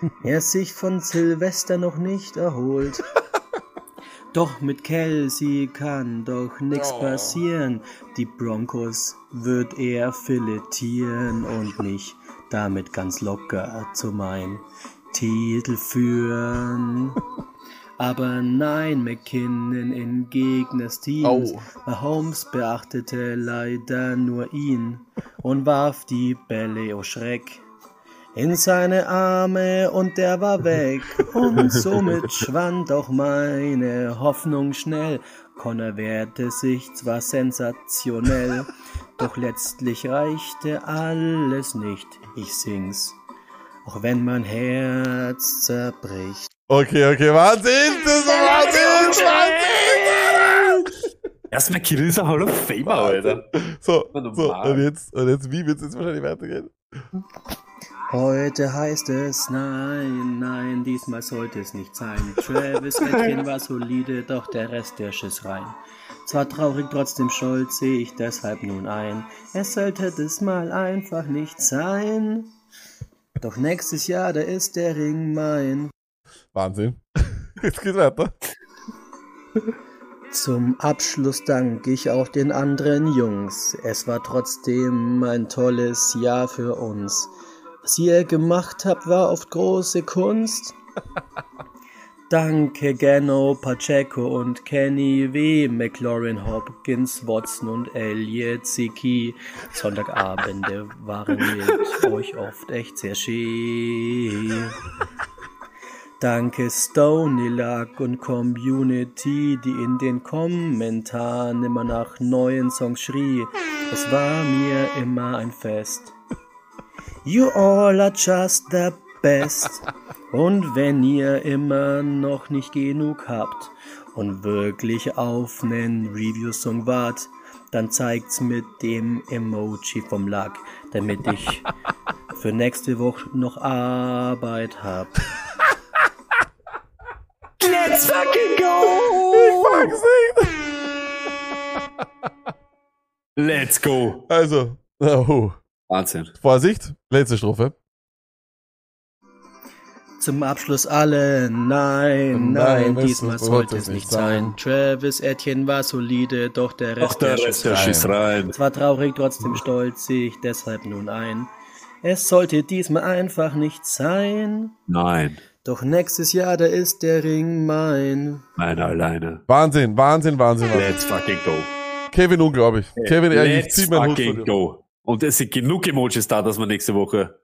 Er sich von Silvester noch nicht erholt. Doch mit Kelsey kann doch nix Oh. passieren. Die Broncos wird er filetieren und mich damit ganz locker zu meinem Titel führen. Aber nein, McKinnon in Gegners Teams. Au. Mahomes beachtete leider nur ihn und warf die Bälle, oh Schreck, in seine Arme und der war weg. Und somit schwand auch meine Hoffnung schnell. Connor wehrte sich zwar sensationell, doch letztlich reichte alles nicht. Ich sing's, auch wenn mein Herz zerbricht. Okay, okay, Wahnsinn! Das ist Wahnsinn! Wahnsinn! Erstmal Kirill ist ein Hall of Famer, Alter. So, so, und jetzt, und jetzt, wie wird's jetzt wahrscheinlich weitergehen? Heute heißt es nein, nein, diesmal sollte es nicht sein. Travis Etienne war solide, doch der Rest der Schiss rein. Zwar traurig, trotzdem stolz sehe ich deshalb nun ein. Es sollte das mal einfach nicht sein. Doch nächstes Jahr, da ist der Ring mein. Wahnsinn. Jetzt geht's weiter. Zum Abschluss danke ich auch den anderen Jungs. Es war trotzdem ein tolles Jahr für uns. Was ihr gemacht habt, war oft große Kunst. Danke Gano, Pacheco und Kenny W., McLaurin, Hopkins, Watson und Elliot Zicki. Sonntagabende waren mit euch oft echt sehr schön. Danke Stony Luck und Community, die in den Kommentaren immer nach neuen Songs schrie. Es war mir immer ein Fest. You all are just the best. Und wenn ihr immer noch nicht genug habt und wirklich auf nen Review-Song wart, dann zeigt's mit dem Emoji vom Luck, damit ich für nächste Woche noch Arbeit hab. Let's fucking go! Let's go! Also, oh, Wahnsinn. Vorsicht, letzte Strophe. Zum Abschluss alle, nein, Nein, nein, es diesmal sollte es nicht sein. Travis Etienne war solide, doch der Doch Rest der der Rest der Schuss Schiss rein. Zwar traurig, trotzdem stolz sehe ich deshalb nun ein. Es sollte diesmal einfach nicht sein. Nein, Doch nächstes Jahr, da ist der Ring mein. meiner alleine. Wahnsinn, Wahnsinn, Wahnsinn. Let's fucking go. Kevin, unglaublich. Kevin, ehrlich, ich Let's zieh meinen Hut go. Und es sind genug Emojis da, dass wir nächste Woche.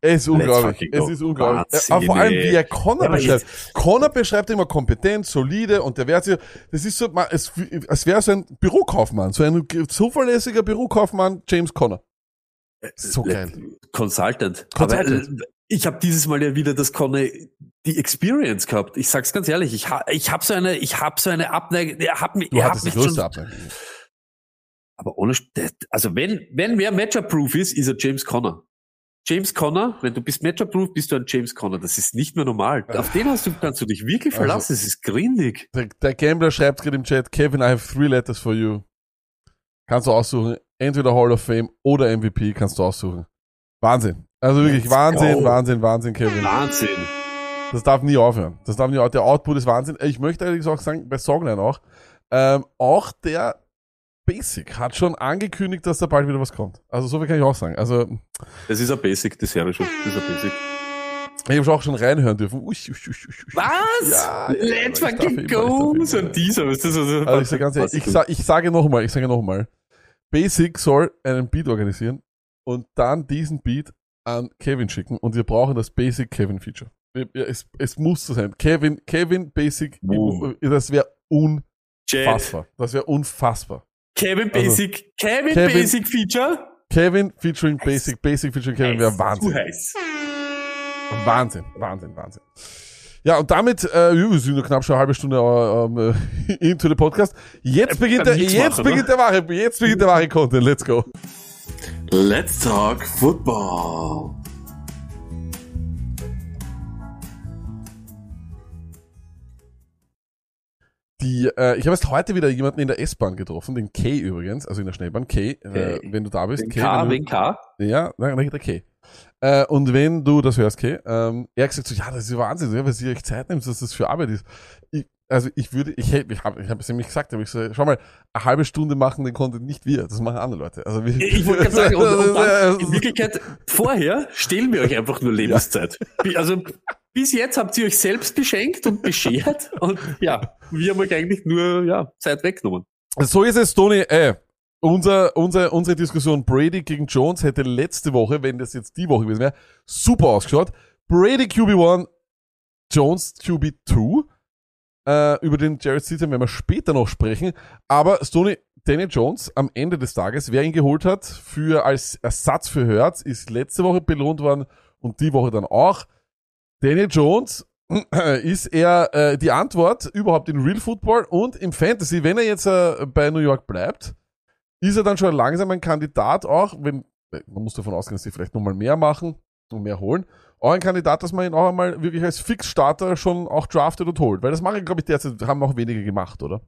Es ist unglaublich. Es ist unglaublich. Wahnsinn, Aber vor allem, wie er Connor Ja, beschreibt. Connor beschreibt immer kompetent, solide und der wehrt sich, das ist so, es, als wäre so ein Bürokaufmann, so ein zuverlässiger Bürokaufmann, James Connor. So geil. Consultant. Consultant. Aber äh, ich habe dieses Mal ja wieder das Connor die Experience gehabt. Ich sag's ganz ehrlich, ich ha, ich habe so eine ich habe so eine Abneigung, er hat mich Du er hat mich schon, Abneigung. Aber ohne also wenn wenn wer Matchup-proof ist, ist er James Connor. James Connor, wenn du bist Matchup-proof, bist du ein James Connor. Das ist nicht mehr normal. Auf den hast du, kannst du dich wirklich Also- verlassen. Es ist grindig. Der, der Gambler schreibt gerade im Chat, Kevin, I have three letters for you. Kannst du aussuchen. Entweder Hall of Fame oder MVP kannst du aussuchen. Wahnsinn. Also wirklich Let's Wahnsinn, go. Wahnsinn, Wahnsinn, Kevin. Wahnsinn. Das darf nie aufhören. Das darf nie aufhören. Der Output ist Wahnsinn. Ich möchte allerdings auch sagen, bei Songline auch, ähm, auch der Basic hat schon angekündigt, dass da bald wieder was kommt. Also so viel kann ich auch sagen. Also Das ist ein Basic, das wäre schon. Das ist ein Basic. ich habe auch schon reinhören dürfen. Ui, ui, ui, ui, ui. Was? Ja, ja, Let's darf fucking go! So ein Teaser, was das so Also ich sage ganz ehrlich, ich, sa ich sage nochmal, ich sage nochmal, Basic soll einen Beat organisieren und dann diesen Beat an Kevin schicken und wir brauchen das Basic Kevin Feature. Es, es muss so sein. Kevin, Kevin Basic, Wow. das wäre Jet. unfassbar. Das wäre unfassbar. Kevin Also, Basic, Kevin, Kevin- Basic Feature. Kevin featuring Basic, Basic featuring Kevin wäre Zu Wahnsinn. heiß. Wahnsinn, Wahnsinn, Wahnsinn. Ja, und damit, äh, wir sind nur knapp schon eine halbe Stunde äh, ähm, äh, into the Podcast. Jetzt beginnt der, jetzt machen, beginnt der wahre, jetzt beginnt der wahre Content. Let's go. Let's talk football. Die, äh, ich habe erst heute wieder jemanden in der S-Bahn getroffen, den Kay übrigens, also in der Schnellbahn. Kay, äh, wenn du da bist. Wegen Kay, K, wenn K. Ja, nein, nein, der Kay. Äh, und wenn du das hörst, Kay, ähm, er hat gesagt so, ja, das ist Wahnsinn, ja, weil sie euch Zeit nimmt, dass das für Arbeit ist. Ich, also ich würde, ich hätte, ich habe ich hab es nämlich gesagt, aber ich so, schau mal, eine halbe Stunde machen den Content nicht wir, das machen andere Leute. Also wir, Ich wollte gerade sagen, und, und dann, in Wirklichkeit, vorher stehlen wir euch einfach nur Lebenszeit. Also bis jetzt habt ihr euch selbst beschenkt und beschert und ja, wir haben euch eigentlich nur ja, Zeit weggenommen. so ist es, Tony, äh, unser, unser, unsere Diskussion Brady gegen Jones hätte letzte Woche, wenn das jetzt die Woche gewesen wäre, super ausgeschaut. Brady QB1, Jones QB2. Äh, über den Jared Stidham werden wir später noch sprechen. Aber Stoney, Daniel Jones am Ende des Tages, wer ihn geholt hat für als Ersatz für Hertz, ist letzte Woche belohnt worden und die Woche dann auch. Daniel Jones ist er äh, die Antwort überhaupt in Real Football und im Fantasy, wenn er jetzt äh, bei New York bleibt, ist er dann schon langsam ein Kandidat auch, wenn, äh, man muss davon ausgehen, dass sie vielleicht nochmal mehr machen und mehr holen, auch ein Kandidat, dass man ihn auch einmal wirklich als Fixstarter schon auch draftet und holt. Weil das machen, glaube ich, derzeit haben auch wenige gemacht, oder?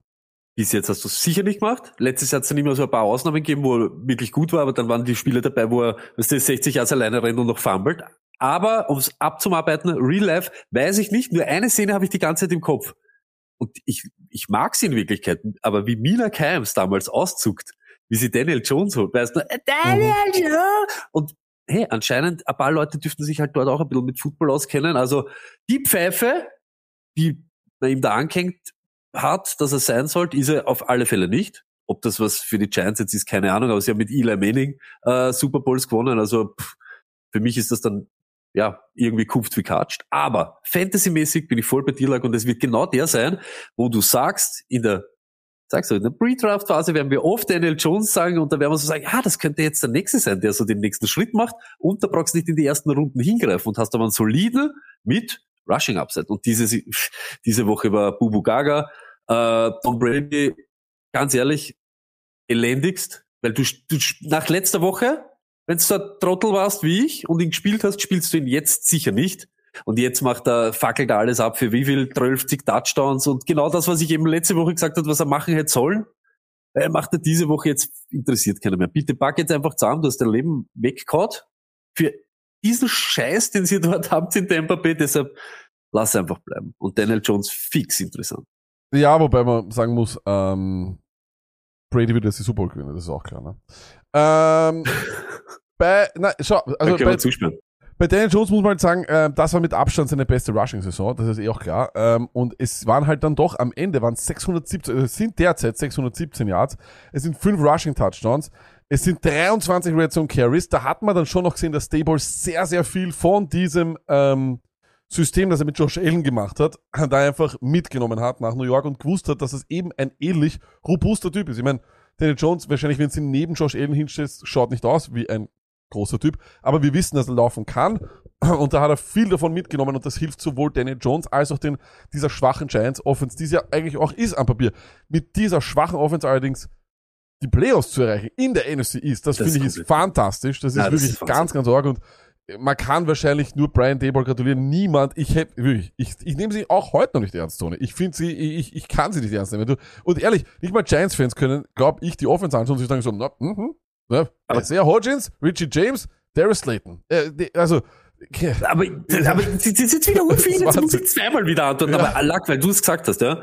Bis jetzt hast du es sicher nicht gemacht. Letztes Jahr hat es dann immer so ein paar Ausnahmen gegeben, wo er wirklich gut war, aber dann waren die Spiele dabei, wo er, weißt du, 60 Jahre alleine rennt und noch fummelt. Aber um es abzuarbeiten, Real Life, weiß ich nicht. Nur eine Szene habe ich die ganze Zeit im Kopf. Und ich, ich mag sie in Wirklichkeit. Aber wie Mina Kimes damals auszuckt, wie sie Daniel Jones holt, weißt du, äh, Daniel Jones! Und hey, anscheinend, ein paar Leute dürften sich halt dort auch ein bisschen mit Football auskennen. Also die Pfeife, die man ihm da angehängt hat, dass er sein sollte, ist er auf alle Fälle nicht. Ob das was für die Giants jetzt ist, keine Ahnung, aber sie haben mit Eli Manning äh, Super Bowls gewonnen. Also pff, für mich ist das dann ja irgendwie kupft wie katscht. Aber Fantasy-mäßig bin ich voll bei dir, und es wird genau der sein, wo du sagst, in der sagst du, in der Pre-Draft-Phase werden wir oft Daniel Jones sagen und da werden wir so sagen, ah, das könnte jetzt der Nächste sein, der so den nächsten Schritt macht und da brauchst du nicht in die ersten Runden hingreifen und hast aber einen soliden mit Rushing Upside. Und diese, diese Woche war Bubu Gaga, äh, Tom Brady, ganz ehrlich, elendigst, weil du, du nach letzter Woche, wenn du so ein Trottel warst wie ich und ihn gespielt hast, spielst du ihn jetzt sicher nicht. Und jetzt macht er, fackelt er alles ab für wie viel? 12 Touchdowns und genau das, was ich eben letzte Woche gesagt habe, was er machen hätte sollen, äh, macht er diese Woche jetzt, interessiert keiner mehr. Bitte pack jetzt einfach zusammen, du hast dein Leben weggehaut für diesen Scheiß, den sie dort habt in Tampa Bay, deshalb lass einfach bleiben. Und Daniel Jones fix interessant. Ja, wobei man sagen muss, ähm, Brady wird jetzt die Super Bowl gewinnen, das ist auch klar, ne? Ähm, bei, na, schau, also da können bei, wir zusperren. Bei Daniel Jones muss man halt sagen, äh, das war mit Abstand seine beste Rushing-Saison, das ist eh auch klar. Ähm, und es waren halt dann doch, am Ende waren es 617, äh, es sind derzeit 617 Yards, es sind fünf Rushing-Touchdowns, es sind 23 Red Zone Carries, da hat man dann schon noch gesehen, dass Stable sehr, sehr viel von diesem ähm, System, das er mit Josh Allen gemacht hat, da einfach mitgenommen hat nach New York und gewusst hat, dass es eben ein ähnlich robuster Typ ist. Ich meine, Daniel Jones, wahrscheinlich, wenn du ihn neben Josh Allen hinstellst, schaut nicht aus wie ein großer Typ, aber wir wissen, dass er laufen kann und da hat er viel davon mitgenommen und das hilft sowohl Daniel Jones als auch den, dieser schwachen Giants Offense, die es ja eigentlich auch ist am Papier. Mit dieser schwachen Offense allerdings die Playoffs zu erreichen in der NFC East, das, Das finde ich ist ist fantastisch, das ist Ja, das wirklich ist ganz, ganz arg und man kann wahrscheinlich nur Brian Dayball gratulieren. Niemand, ich hätte, wirklich, ich, ich nehme sie auch heute noch nicht ernst, Tony. Ich finde sie, ich, ich kann sie nicht ernst nehmen. Und ehrlich, nicht mal Giants-Fans können, glaube ich, die Offense anschauen und sich sagen so, na, mhm, ja, Aber- Isaiah Hodgins, Richie James, Darius Slayton. Äh, die, also, Aber, aber sie sind jetzt wieder unviel, Das jetzt muss ich zweimal wieder antworten. Ja. Aber Alak, weil du es gesagt hast, ja.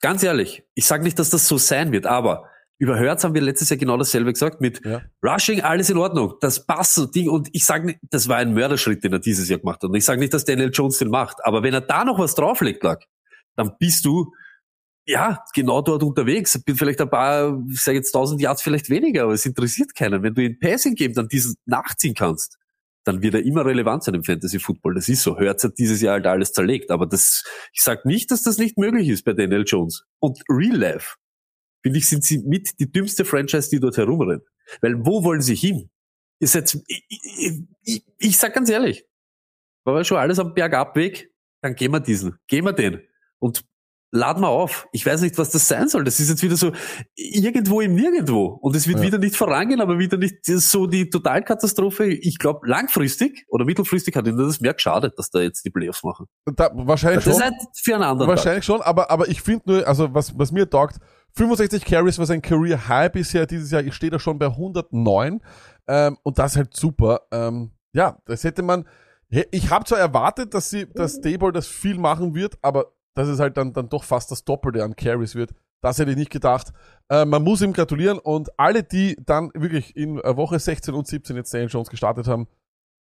Ganz ehrlich, ich sage nicht, dass das so sein wird, aber Über Hertz haben wir letztes Jahr genau dasselbe gesagt mit Ja. Rushing, alles in Ordnung, das passt so Ding und ich sage nicht, das war ein Mörderschritt, den er dieses Jahr gemacht hat und ich sage nicht, dass Daniel Jones den macht, aber wenn er da noch was drauflegt, lag, dann bist du ja genau dort unterwegs, bin vielleicht ein paar, ich sage jetzt 1000 Yards vielleicht weniger, aber es interessiert keinen. Wenn du in Passing Game dann diesen nachziehen kannst, dann wird er immer relevant sein im Fantasy Football. Das ist so. Hertz hat dieses Jahr halt alles zerlegt, aber das, ich sage nicht, dass das nicht möglich ist bei Daniel Jones. Und Real Life, finde ich, sind sie mit die dümmste Franchise, die dort herumrennt. Weil wo wollen sie hin? Ihr seid, ich, ich, ich, ich sag ganz ehrlich, war wir schon alles am Bergabweg, dann gehen wir diesen, gehen wir den und laden wir auf. Ich weiß nicht, was das sein soll. Das ist jetzt wieder so irgendwo im Nirgendwo. Und es wird Ja. wieder nicht vorangehen, aber wieder nicht so die Totalkatastrophe. Ich glaube, langfristig oder mittelfristig hat ihnen das mehr geschadet, dass da jetzt die Playoffs machen. Da, wahrscheinlich Das ist schon. halt für einen anderen Tag. Wahrscheinlich schon, aber, aber ich finde nur, also was, was mir taugt, 65 Carries war sein Career High bisher dieses Jahr. Ich stehe da schon bei 109. Ähm, und das ist halt super. Ähm, ja, das hätte man. Ich habe zwar erwartet, dass sie, dass Dayball das viel machen wird, aber dass es halt dann, dann doch fast das Doppelte an Carries wird. Das hätte ich nicht gedacht. Äh, man muss ihm gratulieren und alle, die dann wirklich in äh, Woche 16 und 17 jetzt Daniel Jones gestartet haben,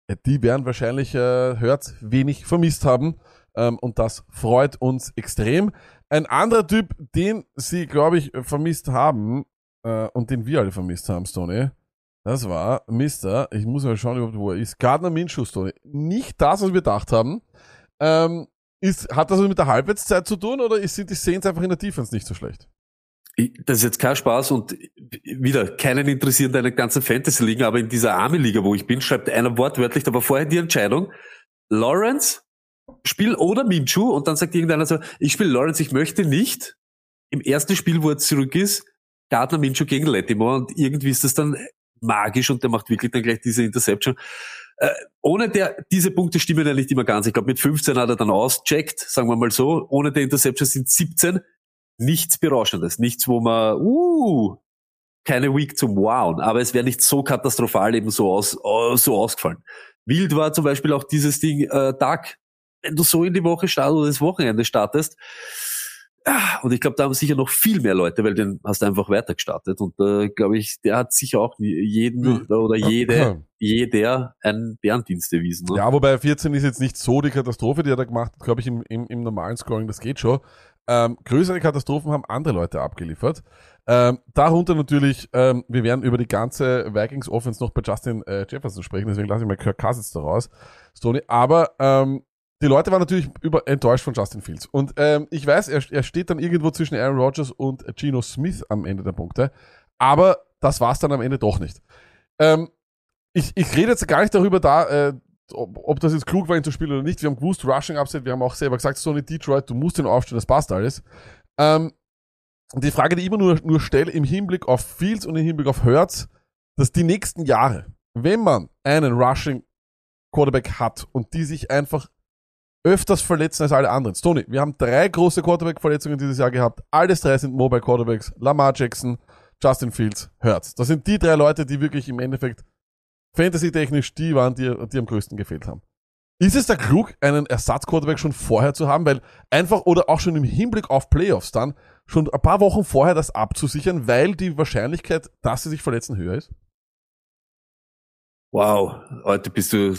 äh, die werden wahrscheinlich äh, Hört wenig vermisst haben. Ähm, und das freut uns extrem. Ein anderer Typ, den sie, glaube ich, vermisst haben, äh, und den wir alle vermisst haben, Stoney, das war Mr., ich muss mal schauen, wo er ist, Gardner Minshew, Stoney. Nicht das, was wir gedacht haben. Ähm, ist, hat das mit der Halbwertszeit zu tun oder sind die Saints einfach in der Defense nicht so schlecht? Das ist jetzt kein Spaß und wieder keinen interessieren deine ganzen Fantasy-Ligen, aber in dieser Army-Liga, wo ich bin, schreibt einer wortwörtlich, war vorher die Entscheidung, Lawrence, spiel oder Minshu und dann sagt irgendeiner so, ich spiele Lawrence, ich möchte nicht im ersten Spiel, wo er zurück ist, Gardner Minshew gegen Lattimore und irgendwie ist das dann magisch und der macht wirklich dann gleich diese Interception. Äh, ohne der, diese Punkte stimmen ja nicht immer ganz. Ich glaube, mit 15 hat er dann auscheckt, sagen wir mal so. Ohne der Interception sind 17 nichts Berauschendes, nichts, wo man, uh, keine Week zum Wowen, aber es wäre nicht so katastrophal eben so aus, äh, so ausgefallen. Wild war zum Beispiel auch dieses Ding, äh, Tag, wenn du so in die Woche startest oder das Wochenende startest, und ich glaube, da haben sicher noch viel mehr Leute, weil den hast du einfach weiter gestartet und äh, glaube ich, der hat sicher auch jeden oder jede, jeder einen Bärendienst erwiesen. Ne? Ja, wobei 14 ist jetzt nicht so die Katastrophe, die er da gemacht hat, glaube ich, im, im, im normalen Scoring, das geht schon. Ähm, größere Katastrophen haben andere Leute abgeliefert. Ähm, darunter natürlich, ähm, wir werden über die ganze Vikings Offense noch bei Justin äh, Jefferson sprechen, deswegen lasse ich mal Kirk Cousins da raus, Stoney. Aber ähm, die Leute waren natürlich über, enttäuscht von Justin Fields. Und ähm, ich weiß, er, er steht dann irgendwo zwischen Aaron Rodgers und Geno Smith am Ende der Punkte. Aber das war's dann am Ende doch nicht. Ähm, ich, ich rede jetzt gar nicht darüber da, äh, ob, ob das jetzt klug war, ihn zu spielen oder nicht. Wir haben gewusst, Rushing Upset, wir haben auch selber gesagt, Sony Detroit, du musst ihn aufstellen, das passt alles. Ähm, die Frage, die ich immer nur, nur stelle im Hinblick auf Fields und im Hinblick auf Hurts, dass die nächsten Jahre, wenn man einen Rushing Quarterback hat und die sich einfach öfters verletzen als alle anderen. Tony, wir haben drei große Quarterback-Verletzungen dieses Jahr gehabt. Alles drei sind Mobile Quarterbacks. Lamar Jackson, Justin Fields, Hurts. Das sind die drei Leute, die wirklich im Endeffekt fantasy-technisch die waren, die, die am größten gefehlt haben. Ist es da klug, einen Ersatzquarterback schon vorher zu haben, weil einfach oder auch schon im Hinblick auf Playoffs dann schon ein paar Wochen vorher das abzusichern, weil die Wahrscheinlichkeit, dass sie sich verletzen, höher ist? Wow, heute bist du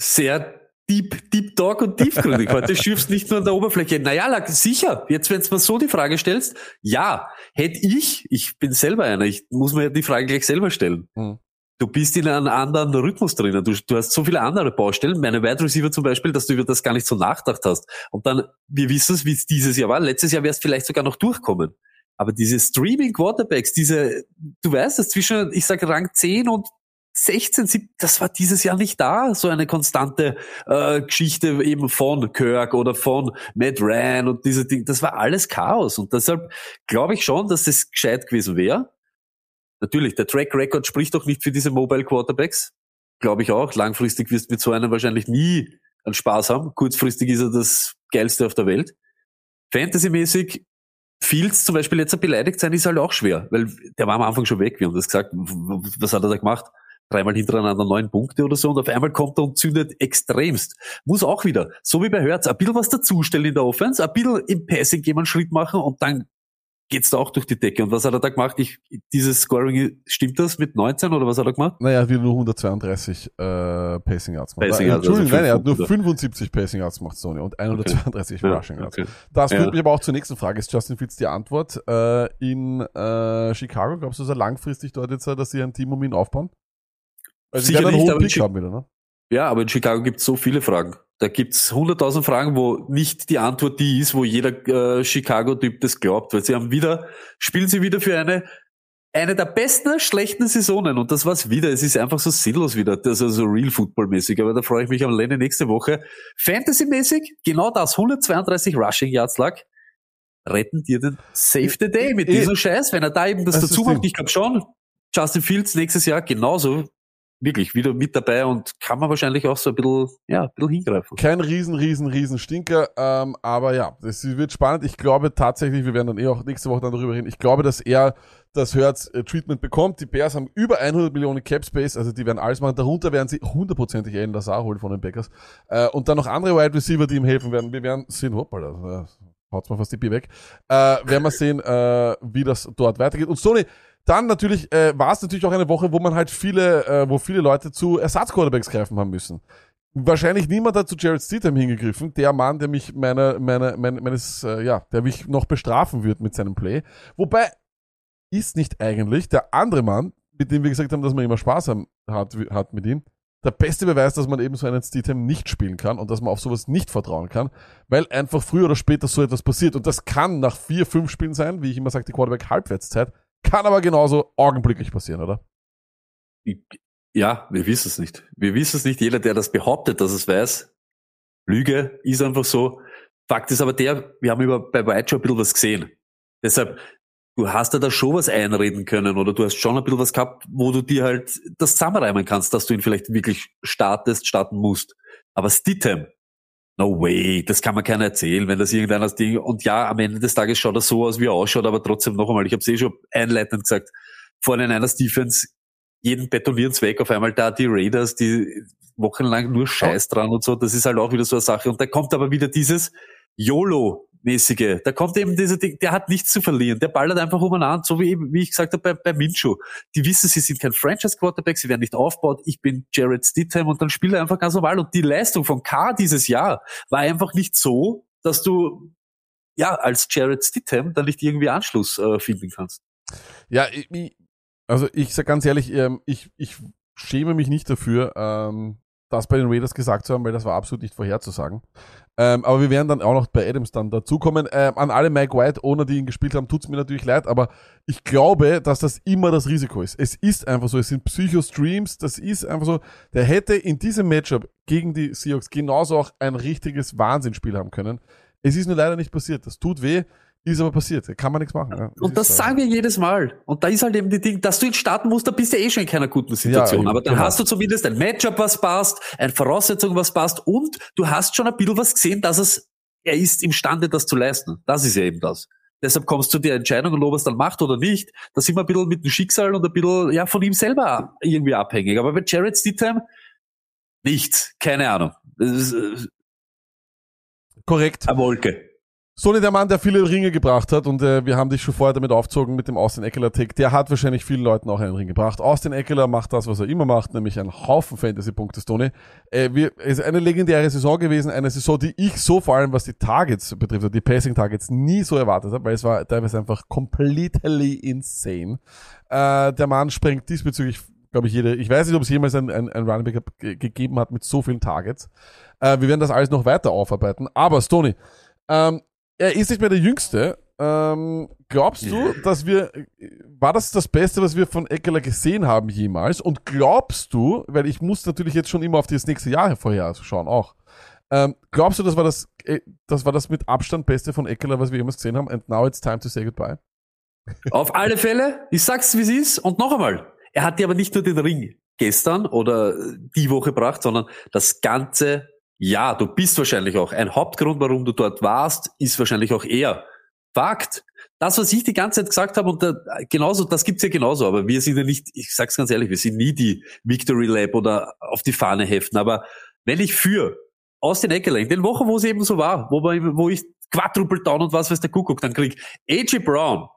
sehr deep, deep talk und tiefgründig. Heute schiffst nicht nur an der Oberfläche. Naja, sicher. Jetzt, wenn du mir so die Frage stellst, ja, hätte ich, ich bin selber einer, ich muss mir die Frage gleich selber stellen. Hm. Du bist in einem anderen Rhythmus drinnen. Du, du hast so viele andere Baustellen. Meine Wide Receiver zum Beispiel, dass du über das gar nicht so nachgedacht hast. Und dann, wir wissen es, wie es dieses Jahr war. Letztes Jahr wärst vielleicht sogar noch durchkommen. Aber diese Streaming Quarterbacks, diese, du weißt, das zwischen, ich sag Rang 10 und 16, 17, das war dieses Jahr nicht da, so eine konstante äh, Geschichte eben von Kirk oder von Matt Ryan und diese Dinge. Das war alles Chaos. Und deshalb glaube ich schon, dass es gescheit gewesen wäre. Natürlich, der Track Record spricht doch nicht für diese Mobile Quarterbacks. Glaube ich auch. Langfristig wirst du mit so einem wahrscheinlich nie einen Spaß haben. Kurzfristig ist er das geilste auf der Welt. Fantasymäßig Fields zum Beispiel jetzt beleidigt sein, ist halt auch schwer, weil der war am Anfang schon weg. Wir haben das gesagt. Was hat er da gemacht? Dreimal hintereinander neun Punkte oder so und auf einmal kommt er und zündet extremst. Muss auch wieder, so wie bei Hertz, ein bisschen was dazustellen in der Offense, ein bisschen im Passing gehen einen Schritt machen und dann geht's da auch durch die Decke. Und was hat er da gemacht? Ich, dieses Scoring, stimmt das mit 19 oder was hat er gemacht? Naja, er wieder nur 132 äh, Passing Yards gemacht. Passing Yards, Entschuldigung, also nein, er hat nur 500. 75 Passing Yards gemacht, Sony, und 132 Ja, Rushing Yards. okay. Das führt Ja. mich aber auch zur nächsten Frage. Ist Justin Fields die Antwort? Äh, in äh, Chicago, glaubst du, dass er langfristig dort jetzt, äh, dass sie ein Team um ihn aufbauen? Also Sicher nicht, aber Pick haben wieder, ne? Ja, aber in Chicago gibt's so viele Fragen. Da gibt's 100.000 Fragen, wo nicht die Antwort die ist, wo jeder äh, Chicago-Typ das glaubt, weil sie haben wieder, spielen sie wieder für eine eine der besten schlechten Saisonen und das war's wieder. Es ist einfach so sinnlos wieder, das ist so Real Football-mäßig. Aber da freue ich mich am Lenny nächste Woche. Fantasy-mäßig, genau das, 132 Rushing Yards lag. Retten dir den Save the Day mit Eh, diesem Scheiß, wenn er da eben das das dazu macht. Ich glaube schon, Justin Fields nächstes Jahr genauso wirklich wieder mit dabei und kann man wahrscheinlich auch so ein bisschen, ja, ein bisschen hingreifen. Kein riesen, riesen, riesen Stinker, ähm, aber ja, das wird spannend. Ich glaube tatsächlich, wir werden dann eh auch nächste Woche dann darüber reden. Ich glaube, dass er das Hertz-Treatment bekommt. Die Bears haben über 100 Millionen Cap Space, also die werden alles machen. Darunter werden sie hundertprozentig Alan Lazar holen von den Packers. Äh, und dann noch andere Wide Receiver, die ihm helfen werden. Wir werden sehen, hoppala, äh, haut's mal fast die Bier weg. Äh, werden wir sehen, äh, wie das dort weitergeht. Und Sony, dann natürlich äh, war es natürlich auch eine Woche, wo man halt viele, äh, wo viele Leute zu Ersatzquarterbacks greifen haben müssen. Wahrscheinlich niemand hat zu Jared Stidham hingegriffen, der Mann, der mich meiner, meiner, mein, meines, äh, ja, der mich noch bestrafen wird mit seinem Play. Wobei ist nicht eigentlich der andere Mann, mit dem wir gesagt haben, dass man immer Spaß haben, hat, hat mit ihm, der beste Beweis, dass man eben so einen Stidham nicht spielen kann und dass man auf sowas nicht vertrauen kann, weil einfach früher oder später so etwas passiert. Und das kann nach vier, fünf Spielen sein, wie ich immer sage, die Quarterback-Halbwertszeit, kann aber genauso augenblicklich passieren, oder? Ja, wir wissen es nicht. Wir wissen es nicht. Jeder, der das behauptet, dass es weiß, Lüge ist einfach so. Fakt ist aber der, wir haben über bei White schon ein bisschen was gesehen. Deshalb, du hast ja da schon was einreden können oder du hast schon ein bisschen was gehabt, wo du dir halt das zusammenreimen kannst, dass du ihn vielleicht wirklich startest, starten musst. Aber Stidham, no way, das kann man keiner erzählen, wenn das irgendeiner das Ding, und ja, am Ende des Tages schaut er so aus, wie er ausschaut, aber trotzdem noch einmal, ich habe es eh schon einleitend gesagt, vorne in einer Defense, jeden betonierens weg, auf einmal da die Raiders, die wochenlang nur Scheiß dran und so, das ist halt auch wieder so eine Sache. Und da kommt aber wieder dieses YOLO-mäßige, da kommt eben dieser Ding, der hat nichts zu verlieren, der ballert einfach umeinander, so wie eben, wie ich gesagt habe, bei, bei Minshew. Die wissen, sie sind kein Franchise-Quarterback, sie werden nicht aufgebaut, ich bin Jared Stidham und dann spielt er einfach ganz normal. Und die Leistung von K dieses Jahr war einfach nicht so, dass du ja als Jared Stidham dann nicht irgendwie Anschluss äh, finden kannst. Ja, ich, ich- also ich sag ganz ehrlich, ähm, ich, ich schäme mich nicht dafür, ähm, das bei den Raiders gesagt zu haben, weil das war absolut nicht vorherzusagen. Ähm, aber wir werden dann auch noch bei Adams dann dazukommen. Ähm, an alle Mike White, ohne die ihn gespielt haben, tut's mir natürlich leid, aber ich glaube, dass das immer das Risiko ist. Es ist einfach so, es sind Psycho-Streams, das ist einfach so. Der hätte in diesem Matchup gegen die Seahawks genauso auch ein richtiges Wahnsinnsspiel haben können. Es ist nur leider nicht passiert. Das tut weh, ist aber passiert. Da kann man nichts machen. Ja, Und das ist so. sagen wir jedes Mal. Und da ist halt eben die Ding, dass du ihn starten musst, da bist du eh schon in keiner guten Situation. eben, Aber dann genau. hast du zumindest ein Matchup, was passt, eine Voraussetzung, was passt und du hast schon ein bisschen was gesehen, dass es, er ist imstande, das zu leisten. Das ist ja eben das. Deshalb kommst du der Entscheidung, ob er es dann macht oder nicht. Da sind wir ein bisschen mit dem Schicksal und ein bisschen, ja, von ihm selber irgendwie abhängig. Aber bei Jared Stidham, nichts. Keine Ahnung. Das äh, Korrekt. eine Wolke. Sony, der Mann, der viele Ringe gebracht hat, und äh, wir haben dich schon vorher damit aufgezogen mit dem Austin Eckler-Tick, der hat wahrscheinlich vielen Leuten auch einen Ring gebracht. Austin Eckler macht das, was er immer macht, nämlich einen Haufen Fantasy-Punkte, Sony. Äh, wir, es ist eine legendäre Saison gewesen, eine Saison, die ich so vor allem, was die Targets betrifft, die Passing-Targets, nie so erwartet habe, weil es war teilweise einfach completely insane. Äh, der Mann sprengt diesbezüglich, glaube ich, jede, ich weiß nicht, ob es jemals ein, ein, ein Running Back ge- gegeben hat mit so vielen Targets. Äh, wir werden das alles noch weiter aufarbeiten. Aber, Stoney, ähm, er ist nicht mehr der Jüngste. Ähm, glaubst du, dass wir, war das das Beste, was wir von Eckler gesehen haben jemals? Und glaubst du, weil ich muss natürlich jetzt schon immer auf das nächste Jahr vorher schauen auch, ähm, glaubst du, das war das, äh, das war das mit Abstand Beste von Eckler, was wir jemals gesehen haben? And now it's time to say goodbye. Auf alle Fälle, ich sag's wie es ist und noch einmal, er hat dir aber nicht nur den Ring gestern oder die Woche gebracht, sondern das ganze Jahr. Du bist wahrscheinlich auch ein Hauptgrund, warum du dort warst, ist wahrscheinlich auch er. Fakt. Das, was ich die ganze Zeit gesagt habe, und da, genauso, das gibt's ja genauso, aber wir sind ja nicht, ich sag's ganz ehrlich, wir sind nie die Victory Lab oder auf die Fahne heften, aber wenn ich für Austin Eckler, in den Wochen, wo es eben so war, wo, wo ich Quadruple Down und was weiß der Kuckuck dann krieg, AJ Brown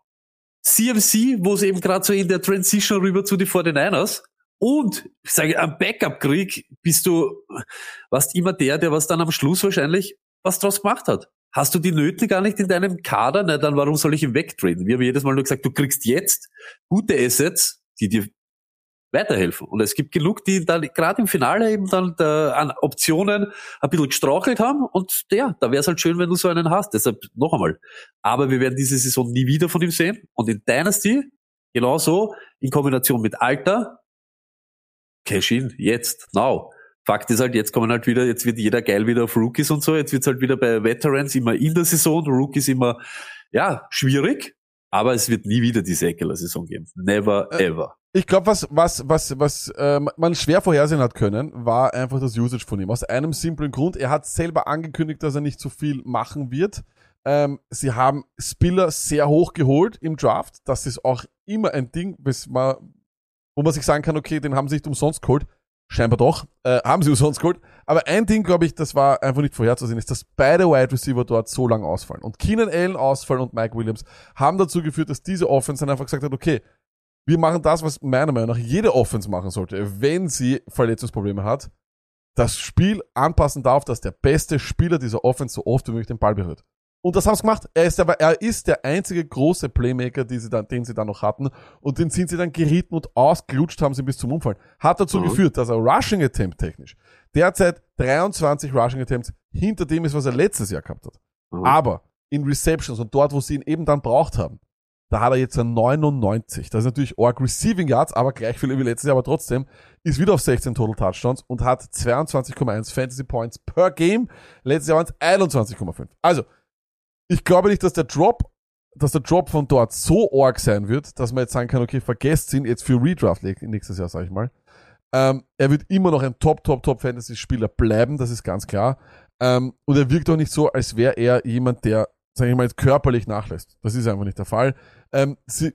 CMC, wo es eben gerade so in der Transition rüber zu den 49ers und ich sage, am Backup-Krieg bist du, warst immer der, der was dann am Schluss wahrscheinlich was draus gemacht hat. Hast du die Nöte gar nicht in deinem Kader? Na, dann warum soll ich ihn wegtraden? Wir haben jedes Mal nur gesagt, du kriegst jetzt gute Assets, die dir weiterhelfen. Und es gibt genug, die dann gerade im Finale eben dann da, an Optionen ein bisschen gestrauchelt haben. Und ja, da wäre es halt schön, wenn du so einen hast. Deshalb noch einmal. Aber wir werden diese Saison nie wieder von ihm sehen. Und in Dynasty, genauso, in Kombination mit Alter, Cash in, jetzt, now. Fakt ist halt, jetzt kommen halt wieder, jetzt wird jeder geil wieder auf Rookies und so. Jetzt wird's halt wieder bei Veterans immer in der Saison, Rookies immer, ja, schwierig. Aber es wird nie wieder diese Eckler-Saison geben. Never, Äh, ever. Ich glaube, was, was, was, was äh, man schwer vorhersehen hat können, war einfach das Usage von ihm. Aus einem simplen Grund. Er hat selber angekündigt, dass er nicht so viel machen wird. Ähm, sie haben Spiller sehr hoch geholt im Draft. Das ist auch immer ein Ding, bis man, wo man sich sagen kann, okay, den haben sie nicht umsonst geholt. Scheinbar doch. Äh, haben sie umsonst geholt. Aber ein Ding, glaube ich, das war einfach nicht vorherzusehen, ist, dass beide Wide Receiver dort so lang ausfallen. Und Keenan Allen ausfallen und Mike Williams haben dazu geführt, dass diese Offense dann einfach gesagt hat, okay, wir machen das, was meiner Meinung nach jede Offense machen sollte, wenn sie Verletzungsprobleme hat. Das Spiel anpassen darf, dass der beste Spieler dieser Offense so oft wie möglich den Ball berührt. Und das haben sie gemacht. Er ist, aber, er ist der einzige große Playmaker, sie dann, den sie dann noch hatten. Und den sind sie dann gerieten und ausgelutscht haben sie bis zum Umfallen. Hat dazu Mhm. geführt, dass er Rushing Attempt technisch derzeit 23 Rushing Attempts hinter dem ist, was er letztes Jahr gehabt hat. Mhm. Aber in Receptions und dort, wo sie ihn eben dann braucht haben, da hat er jetzt ein 99. Das ist natürlich Org Receiving Yards, aber gleich viel wie letztes Jahr, aber trotzdem ist wieder auf 16 Total Touchdowns und hat 22,1 Fantasy Points per Game. Letztes Jahr waren es 21,5. Also, ich glaube nicht, dass der Drop, dass der Drop von dort so org sein wird, dass man jetzt sagen kann, okay, vergesst ihn jetzt für Redraft nächstes Jahr, sag ich mal. Ähm, er wird immer noch ein Top, Top, Top Fantasy-Spieler bleiben, das ist ganz klar. Ähm, und er wirkt auch nicht so, als wäre er jemand, der, sag ich mal, jetzt körperlich nachlässt. Das ist einfach nicht der Fall. Ähm, sie,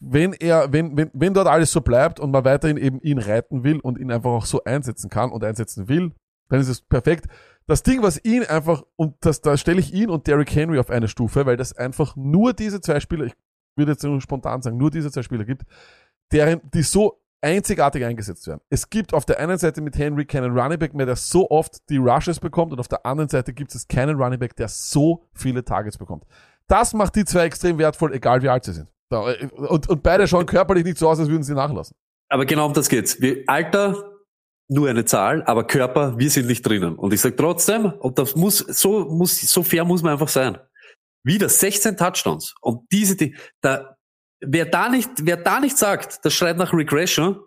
wenn er, wenn, wenn, wenn dort alles so bleibt und man weiterhin eben ihn reiten will und ihn einfach auch so einsetzen kann und einsetzen will, dann ist es perfekt. Das Ding, was ihn einfach, und das, da stelle ich ihn und Derrick Henry auf eine Stufe, weil das einfach nur diese zwei Spieler, ich würde jetzt nur spontan sagen, nur diese zwei Spieler gibt, deren, die so einzigartig eingesetzt werden. Es gibt auf der einen Seite mit Henry keinen Running Back mehr, der so oft die Rushes bekommt und auf der anderen Seite gibt es keinen Running Back, der so viele Targets bekommt. Das macht die zwei extrem wertvoll, egal wie alt sie sind. Äh, Und, und beide schauen körperlich nicht so aus, als würden sie nachlassen. Aber genau um das geht's. Wir, Alter, nur eine Zahl, aber Körper, wir sind nicht drinnen. Und ich sage trotzdem, und das muss, so muss, so fair muss man einfach sein. Wieder 16 Touchdowns. Und diese, die, da, wer da nicht, wer da nicht sagt, das schreit nach Regression,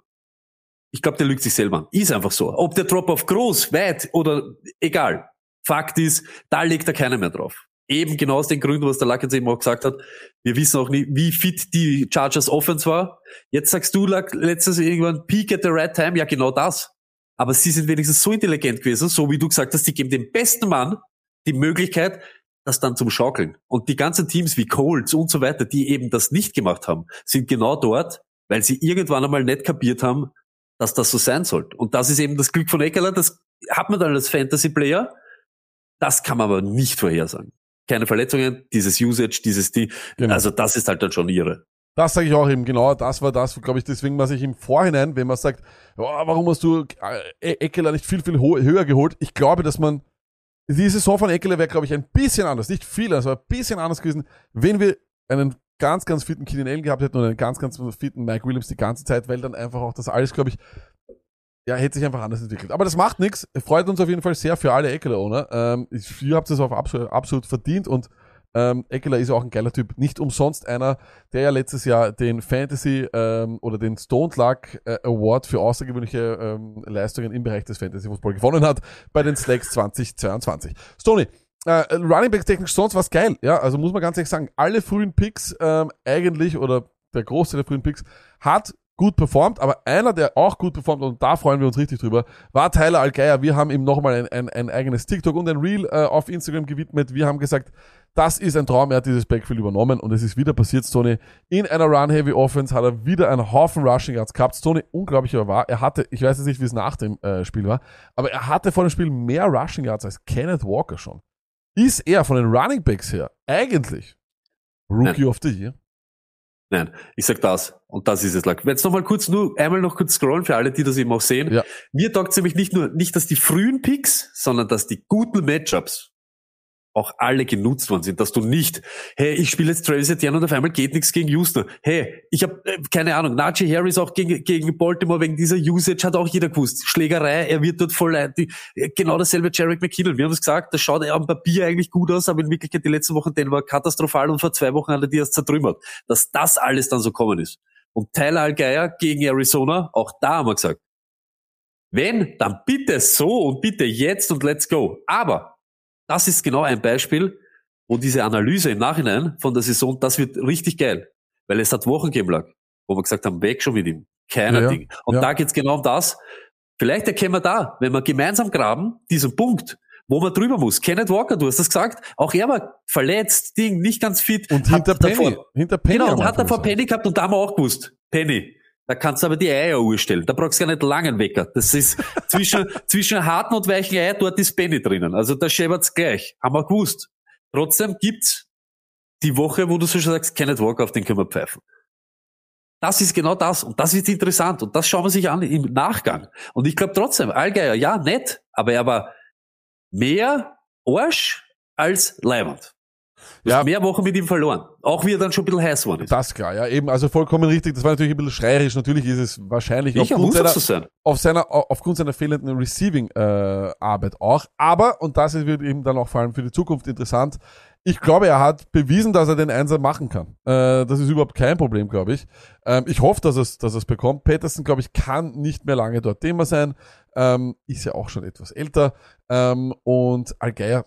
ich glaube, der lügt sich selber an. Ist einfach so. Ob der Drop-off groß, weit oder egal. Fakt ist, da legt er keiner mehr drauf. Eben genau aus den Gründen, was der Luck jetzt eben auch gesagt hat. Wir wissen auch nicht, wie fit die Chargers Offense war. Jetzt sagst du, Luck, letztes irgendwann Peak at the right time. Ja, genau das. Aber sie sind wenigstens so intelligent gewesen, so wie du gesagt hast, die geben dem besten Mann die Möglichkeit, das dann zum Schaukeln. Und die ganzen Teams wie Colts und so weiter, die eben das nicht gemacht haben, sind genau dort, weil sie irgendwann einmal nicht kapiert haben, dass das so sein soll. Und das ist eben das Glück von Eckler, das hat man dann als Fantasy-Player. Das kann man aber nicht vorhersagen. Keine Verletzungen, dieses Usage, dieses die, Genau. also das ist halt dann schon ihre. Das sage ich auch eben, genau, das war das, glaube ich, deswegen, was ich im Vorhinein, wenn man sagt, oh, warum hast du äh, Eckler nicht viel, viel höher geholt? Ich glaube, dass man, die Saison von Eckler wäre, glaube ich, ein bisschen anders, nicht viel, also ein bisschen anders gewesen, wenn wir einen ganz, ganz fitten Keenan Allen gehabt hätten und einen ganz, ganz fitten Mike Williams die ganze Zeit, weil dann einfach auch das alles, glaube ich, ja, hätte sich einfach anders entwickelt. Aber das macht nichts. Freut uns auf jeden Fall sehr für alle Eckler-Owner. Ähm, ich- ihr habt es auf absolut, absolut verdient und ähm, Eckler ist auch ein geiler Typ. Nicht umsonst einer, der ja letztes Jahr den Fantasy ähm, oder den Stone Luck äh, Award für außergewöhnliche ähm, Leistungen im Bereich des Fantasy Football gewonnen hat bei den Slacks 2022. Stoney, äh, Running Backs technisch sonst was geil, ja, also muss man ganz ehrlich sagen, alle frühen Picks ähm, eigentlich oder der Großteil der frühen Picks hat gut performt, aber einer, der auch gut performt und da freuen wir uns richtig drüber, war Tyler Algeier. Wir haben ihm nochmal ein, ein, ein eigenes TikTok und ein Reel äh, auf Instagram gewidmet. Wir haben gesagt, das ist ein Traum, er hat dieses Backfield übernommen und es ist wieder passiert, Stoney. In einer Run-Heavy-Offense hat er wieder einen Haufen Rushing Yards gehabt. Stoney, unglaublich aber war, er hatte, ich weiß jetzt nicht, wie es nach dem äh, Spiel war, aber er hatte vor dem Spiel mehr Rushing Yards als Kenneth Walker schon. Ist er von den Running Backs her eigentlich Rookie of the Year? Nein, ich sag das. Und das ist es. Lack. Jetzt noch mal kurz, nur einmal noch kurz scrollen für alle, die das eben auch sehen. Ja. Mir taugt nämlich nicht nur, nicht, dass die frühen Picks, sondern dass die guten Matchups auch alle genutzt worden sind, dass du nicht, hey, ich spiele jetzt Travis Etienne und auf einmal geht nichts gegen Houston. Hey, ich habe äh, keine Ahnung, Najee Harris auch gegen, gegen Baltimore wegen dieser Usage hat auch jeder gewusst. Schlägerei, er wird dort voll die, genau dasselbe Jarek McKinnon. Wir haben es gesagt, das schaut am Papier eigentlich gut aus, aber in Wirklichkeit die letzten Wochen, den war katastrophal und vor zwei Wochen hat er die erst zertrümmert. Dass das alles dann so kommen ist. Und Tyler Algeier gegen Arizona, auch da haben wir gesagt, wenn, dann bitte so und bitte jetzt und let's go. Aber das ist genau ein Beispiel, wo diese Analyse im Nachhinein von der Saison, das wird richtig geil. Weil es hat Wochen gegeben lag, wo wir gesagt haben, weg schon mit ihm. Keiner Ja, Ding. Und ja. da geht's genau um das. Vielleicht erkennen wir da, wenn wir gemeinsam graben, diesen Punkt, wo man drüber muss. Kenneth Walker, du hast das gesagt, auch er war verletzt, Ding, nicht ganz fit. Und hat hinter Penny. davor- hinter Penny. Genau, und hat davor. Penny gehabt und da haben wir auch gewusst, Penny, da kannst du aber die Eieruhr stellen. Da brauchst du gar nicht langen Wecker. Das ist zwischen, zwischen harten und weichen Eier, dort ist Penny drinnen. Also da schäbert's gleich. Haben wir gewusst. Trotzdem gibt's die Woche, wo du so schon sagst, Kenneth Walker, auf den können wir pfeifen. Das ist genau das. Und das ist interessant. Und das schauen wir sich an im Nachgang. Und ich glaube trotzdem, Allgeier, ja, nett, aber er war mehr Arsch als Leiband. Du Ja. hast mehr Wochen mit ihm verloren. Auch wie er dann schon ein bisschen heiß geworden ist. Das klar, ja, eben, also vollkommen richtig. Das war natürlich ein bisschen schreierisch. Natürlich ist es wahrscheinlich Ich aufgrund seiner, sein. auf seiner, aufgrund seiner fehlenden Receiving-Arbeit auch. Aber, und das wird eben dann auch vor allem für die Zukunft interessant, ich glaube, er hat bewiesen, dass er den Einser machen kann. Äh, das ist überhaupt kein Problem, glaube ich. Ähm, ich hoffe, dass es, dass es bekommt. Peterson, glaube ich, kann nicht mehr lange dort Thema sein. Ähm, ist ja auch schon etwas älter. Ähm, und Algeier,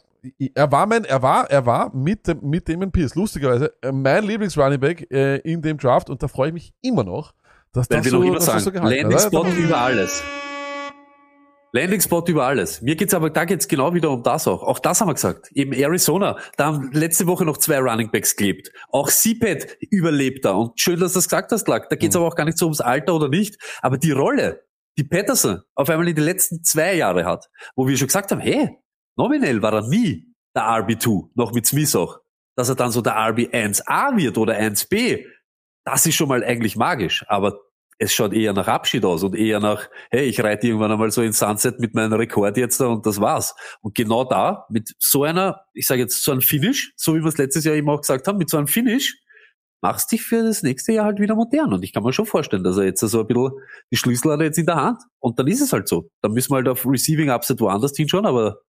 er war mein, er war, er war mit dem, mit Damon Pierce, lustigerweise, äh, mein Lieblings-Running-Back äh, in dem Draft und da freue ich mich immer noch, dass Weil das so, immer dass das sagen, so gehalten Landing. Spot Da- über alles. Landing Spot über alles. Mir geht's aber, da geht's genau wieder um das auch. Auch das haben wir gesagt. Eben Arizona, da haben letzte Woche noch zwei Running Backs gelebt. Auch CPAT überlebt da. Und schön, dass du das gesagt hast, Lack. Da geht's Mhm. aber auch gar nicht so ums Alter oder nicht. Aber die Rolle, die Patterson auf einmal in den letzten zwei Jahre hat, wo wir schon gesagt haben, hey, nominell war er nie der RB2, noch mit Smith auch. Dass er dann so der RB1A wird oder 1B, das ist schon mal eigentlich magisch. Aber es schaut eher nach Abschied aus und eher nach, hey, ich reite irgendwann einmal so in Sunset mit meinem Rekord jetzt da und das war's. Und genau da, mit so einer, ich sage jetzt so einem Finish, so wie wir es letztes Jahr eben auch gesagt haben, mit so einem Finish, machst dich für das nächste Jahr halt wieder modern. Und ich kann mir schon vorstellen, dass er jetzt so ein bisschen die Schlüssel hat jetzt in der Hand. Und dann ist es halt so. Dann müssen wir halt auf Receiving Upset woanders hinschauen, aber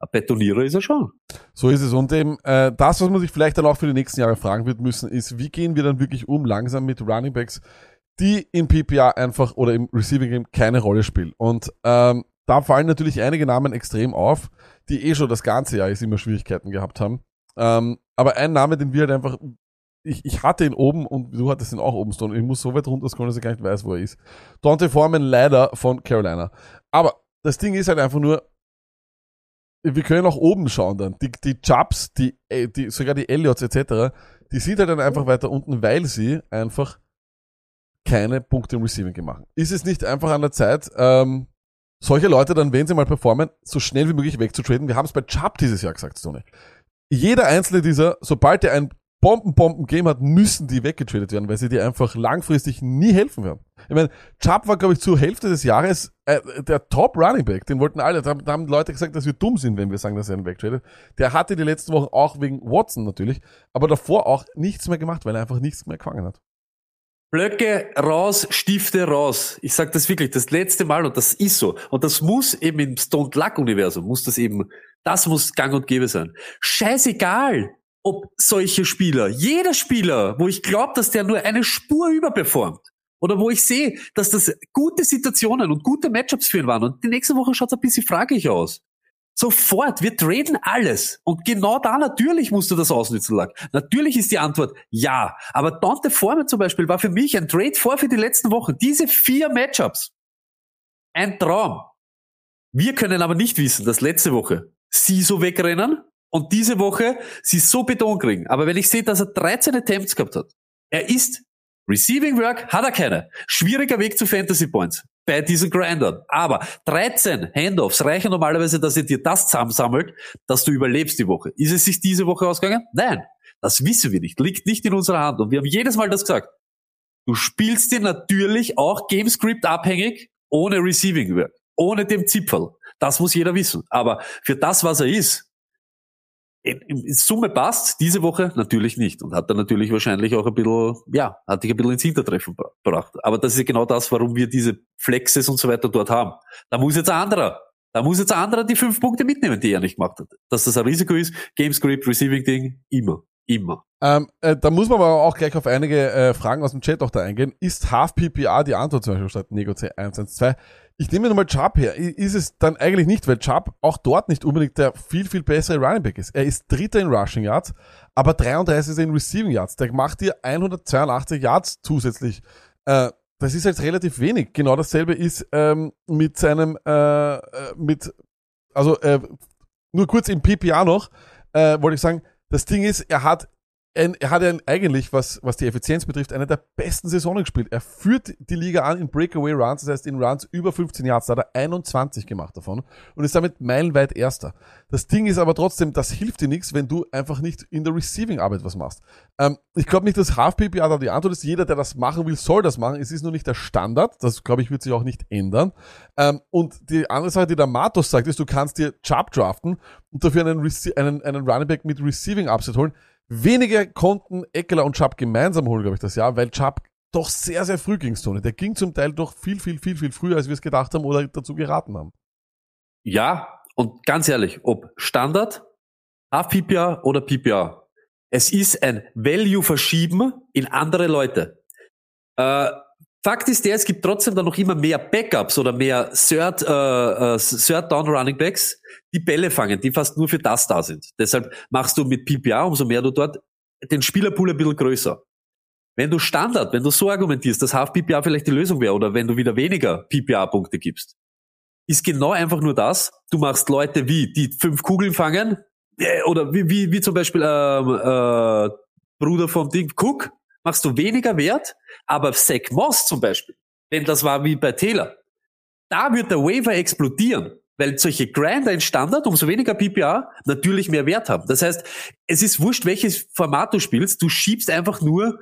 ein Betonierer ist er schon. So ist es. Und eben, äh, das, was man sich vielleicht dann auch für die nächsten Jahre fragen wird müssen, ist, wie gehen wir dann wirklich um langsam mit Running Backs, die im PPR einfach oder im Receiving Game keine Rolle spielen. Und ähm, da fallen natürlich einige Namen extrem auf, die eh schon das ganze Jahr jetzt immer Schwierigkeiten gehabt haben. Ähm, aber ein Name, den wir halt einfach, ich, ich hatte ihn oben und du hattest ihn auch oben, Stone. Ich muss so weit runter scrollen, dass ich gar nicht weiß, wo er ist. Dante Foreman leider von Carolina. Aber das Ding ist halt einfach nur, wir können auch oben schauen dann. Die, die Chubbs, die, äh, die, sogar die Elliots etc., die sind halt dann einfach weiter unten, weil sie einfach keine Punkte im Receiving gemacht. Ist es nicht einfach an der Zeit, ähm, solche Leute dann, wenn sie mal performen, so schnell wie möglich wegzutraden? Wir haben es bei Chubb dieses Jahr gesagt, Stoney. Jeder einzelne dieser, sobald er ein Bomben-Bomben-Game hat, müssen die weggetradet werden, weil sie dir einfach langfristig nie helfen werden. Ich meine, Chubb war, glaube ich, zur Hälfte des Jahres äh, der Top-Running-Back. Den wollten alle, da haben, Leute gesagt, dass wir dumm sind, wenn wir sagen, dass er ihn wegtradet. Der hatte die letzten Wochen auch wegen Watson natürlich, aber davor auch nichts mehr gemacht, weil er einfach nichts mehr gefangen hat. Blöcke raus, Stifte raus. Ich sag das wirklich, das letzte Mal und das ist so. Und das muss eben im Stone Luck Universum, muss das eben, das muss gang und gäbe sein. Scheißegal, ob solche Spieler, jeder Spieler, wo ich glaube, dass der nur eine Spur überperformt, oder wo ich sehe, dass das gute Situationen und gute Matchups für ihn waren und die nächste Woche schaut es ein bisschen fraglich aus. Sofort, wir traden alles. Und genau da natürlich musst du das ausnützen, Lack. Natürlich ist die Antwort ja. Aber Dante Foreman zum Beispiel war für mich ein Trade vor für die letzten Wochen. Diese vier Matchups. Ein Traum. Wir können aber nicht wissen, dass letzte Woche sie so wegrennen und diese Woche sie so Beton kriegen. Aber wenn ich sehe, dass er 13 Attempts gehabt hat, er ist Receiving Work hat er keine. Schwieriger Weg zu Fantasy Points. bei diesen Grindern. Aber 13 Handoffs reichen normalerweise, dass ihr dir das zusammensammelt, dass du überlebst die Woche. Ist es sich diese Woche ausgegangen? Nein. Das wissen wir nicht. Liegt nicht in unserer Hand. Und wir haben jedes Mal das gesagt. Du spielst dir natürlich auch GameScript abhängig ohne Receiving Work. Ohne dem Zipfel. Das muss jeder wissen. Aber für das, was er ist, in, in Summe passt diese Woche natürlich nicht und hat dann natürlich wahrscheinlich auch ein bisschen, ja, hat dich ein bisschen ins Hintertreffen bra- gebracht. Aber das ist genau das, warum wir diese Flexes und so weiter dort haben. Da muss jetzt ein anderer, da muss jetzt ein anderer die fünf Punkte mitnehmen, die er nicht gemacht hat. Dass das ein Risiko ist, Gamescript, Receiving Ding, immer, immer. Ähm, äh, da muss man aber auch gleich auf einige äh, Fragen aus dem Chat auch da eingehen. Ist Half PPA die Antwort zum Beispiel statt Nego C112? Ich nehme nochmal Chubb her. Ist es dann eigentlich nicht, weil Chubb auch dort nicht unbedingt der viel, viel bessere Running Back ist. Er ist Dritter in Rushing Yards, aber 33 in Receiving Yards. Der macht dir 182 Yards zusätzlich. Äh, das ist jetzt relativ wenig. Genau dasselbe ist ähm, mit seinem, äh, äh, mit, also äh, nur kurz im PPA noch, äh, wollte ich sagen, das Ding ist, er hat ein, er hat ja eigentlich, was, was die Effizienz betrifft, eine der besten Saisonen gespielt. Er führt die Liga an in Breakaway Runs, das heißt in Runs über 15 Yards, da hat er 21 gemacht davon und ist damit meilenweit Erster. Das Ding ist aber trotzdem, das hilft dir nichts, wenn du einfach nicht in der Receiving-Arbeit was machst. Ähm, ich glaube nicht, dass Half-PPA da die Antwort ist. Jeder, der das machen will, soll das machen. Es ist nur nicht der Standard. Das, glaube ich, wird sich auch nicht ändern. Ähm, und die andere Sache, die der Matos sagt, ist, du kannst dir Chubb draften und dafür einen, Rece einen, einen Running Back mit Receiving-Upset holen. Wenige konnten Eckler und Chubb gemeinsam holen, glaube ich, das Jahr, weil Chubb doch sehr, sehr früh ging, Tony. Der ging zum Teil doch viel, viel, viel, viel früher, als wir es gedacht haben oder dazu geraten haben. Ja, und ganz ehrlich, ob Standard, Half PPA oder PPA, es ist ein Value verschieben in andere Leute. Äh, Fakt ist der, es gibt trotzdem dann noch immer mehr Backups oder mehr Third, äh, äh, Third Down Running Backs, die Bälle fangen, die fast nur für das da sind. Deshalb machst du mit PPA, umso mehr du dort, den Spielerpool ein bisschen größer. Wenn du Standard, wenn du so argumentierst, dass Half PPA vielleicht die Lösung wäre oder wenn du wieder weniger PPA-Punkte gibst, ist genau einfach nur das. Du machst Leute wie, die fünf Kugeln fangen, äh, oder wie, wie, wie zum Beispiel ähm, äh, Bruder vom Ding, Cook, machst du weniger Wert, aber Zach Moss zum Beispiel, wenn das war wie bei Taylor, da wird der Waiver explodieren, weil solche Grinder in Standard, umso weniger PPA, natürlich mehr Wert haben. Das heißt, es ist wurscht, welches Format du spielst, du schiebst einfach nur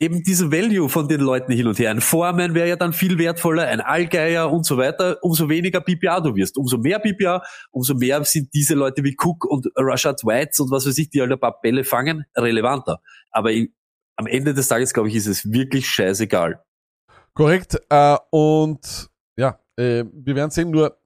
eben diesen Value von den Leuten hin und her. Ein Foreman wäre ja dann viel wertvoller, ein Allgeier und so weiter. Umso weniger PPA du wirst. Umso mehr PPA, umso mehr sind diese Leute wie Cook und Rashad Whites und was weiß ich, die halt ein paar Bälle fangen, relevanter. Aber in, am Ende des Tages, glaube ich, ist es wirklich scheißegal. Korrekt. Äh, und ja, äh, wir werden sehen, nur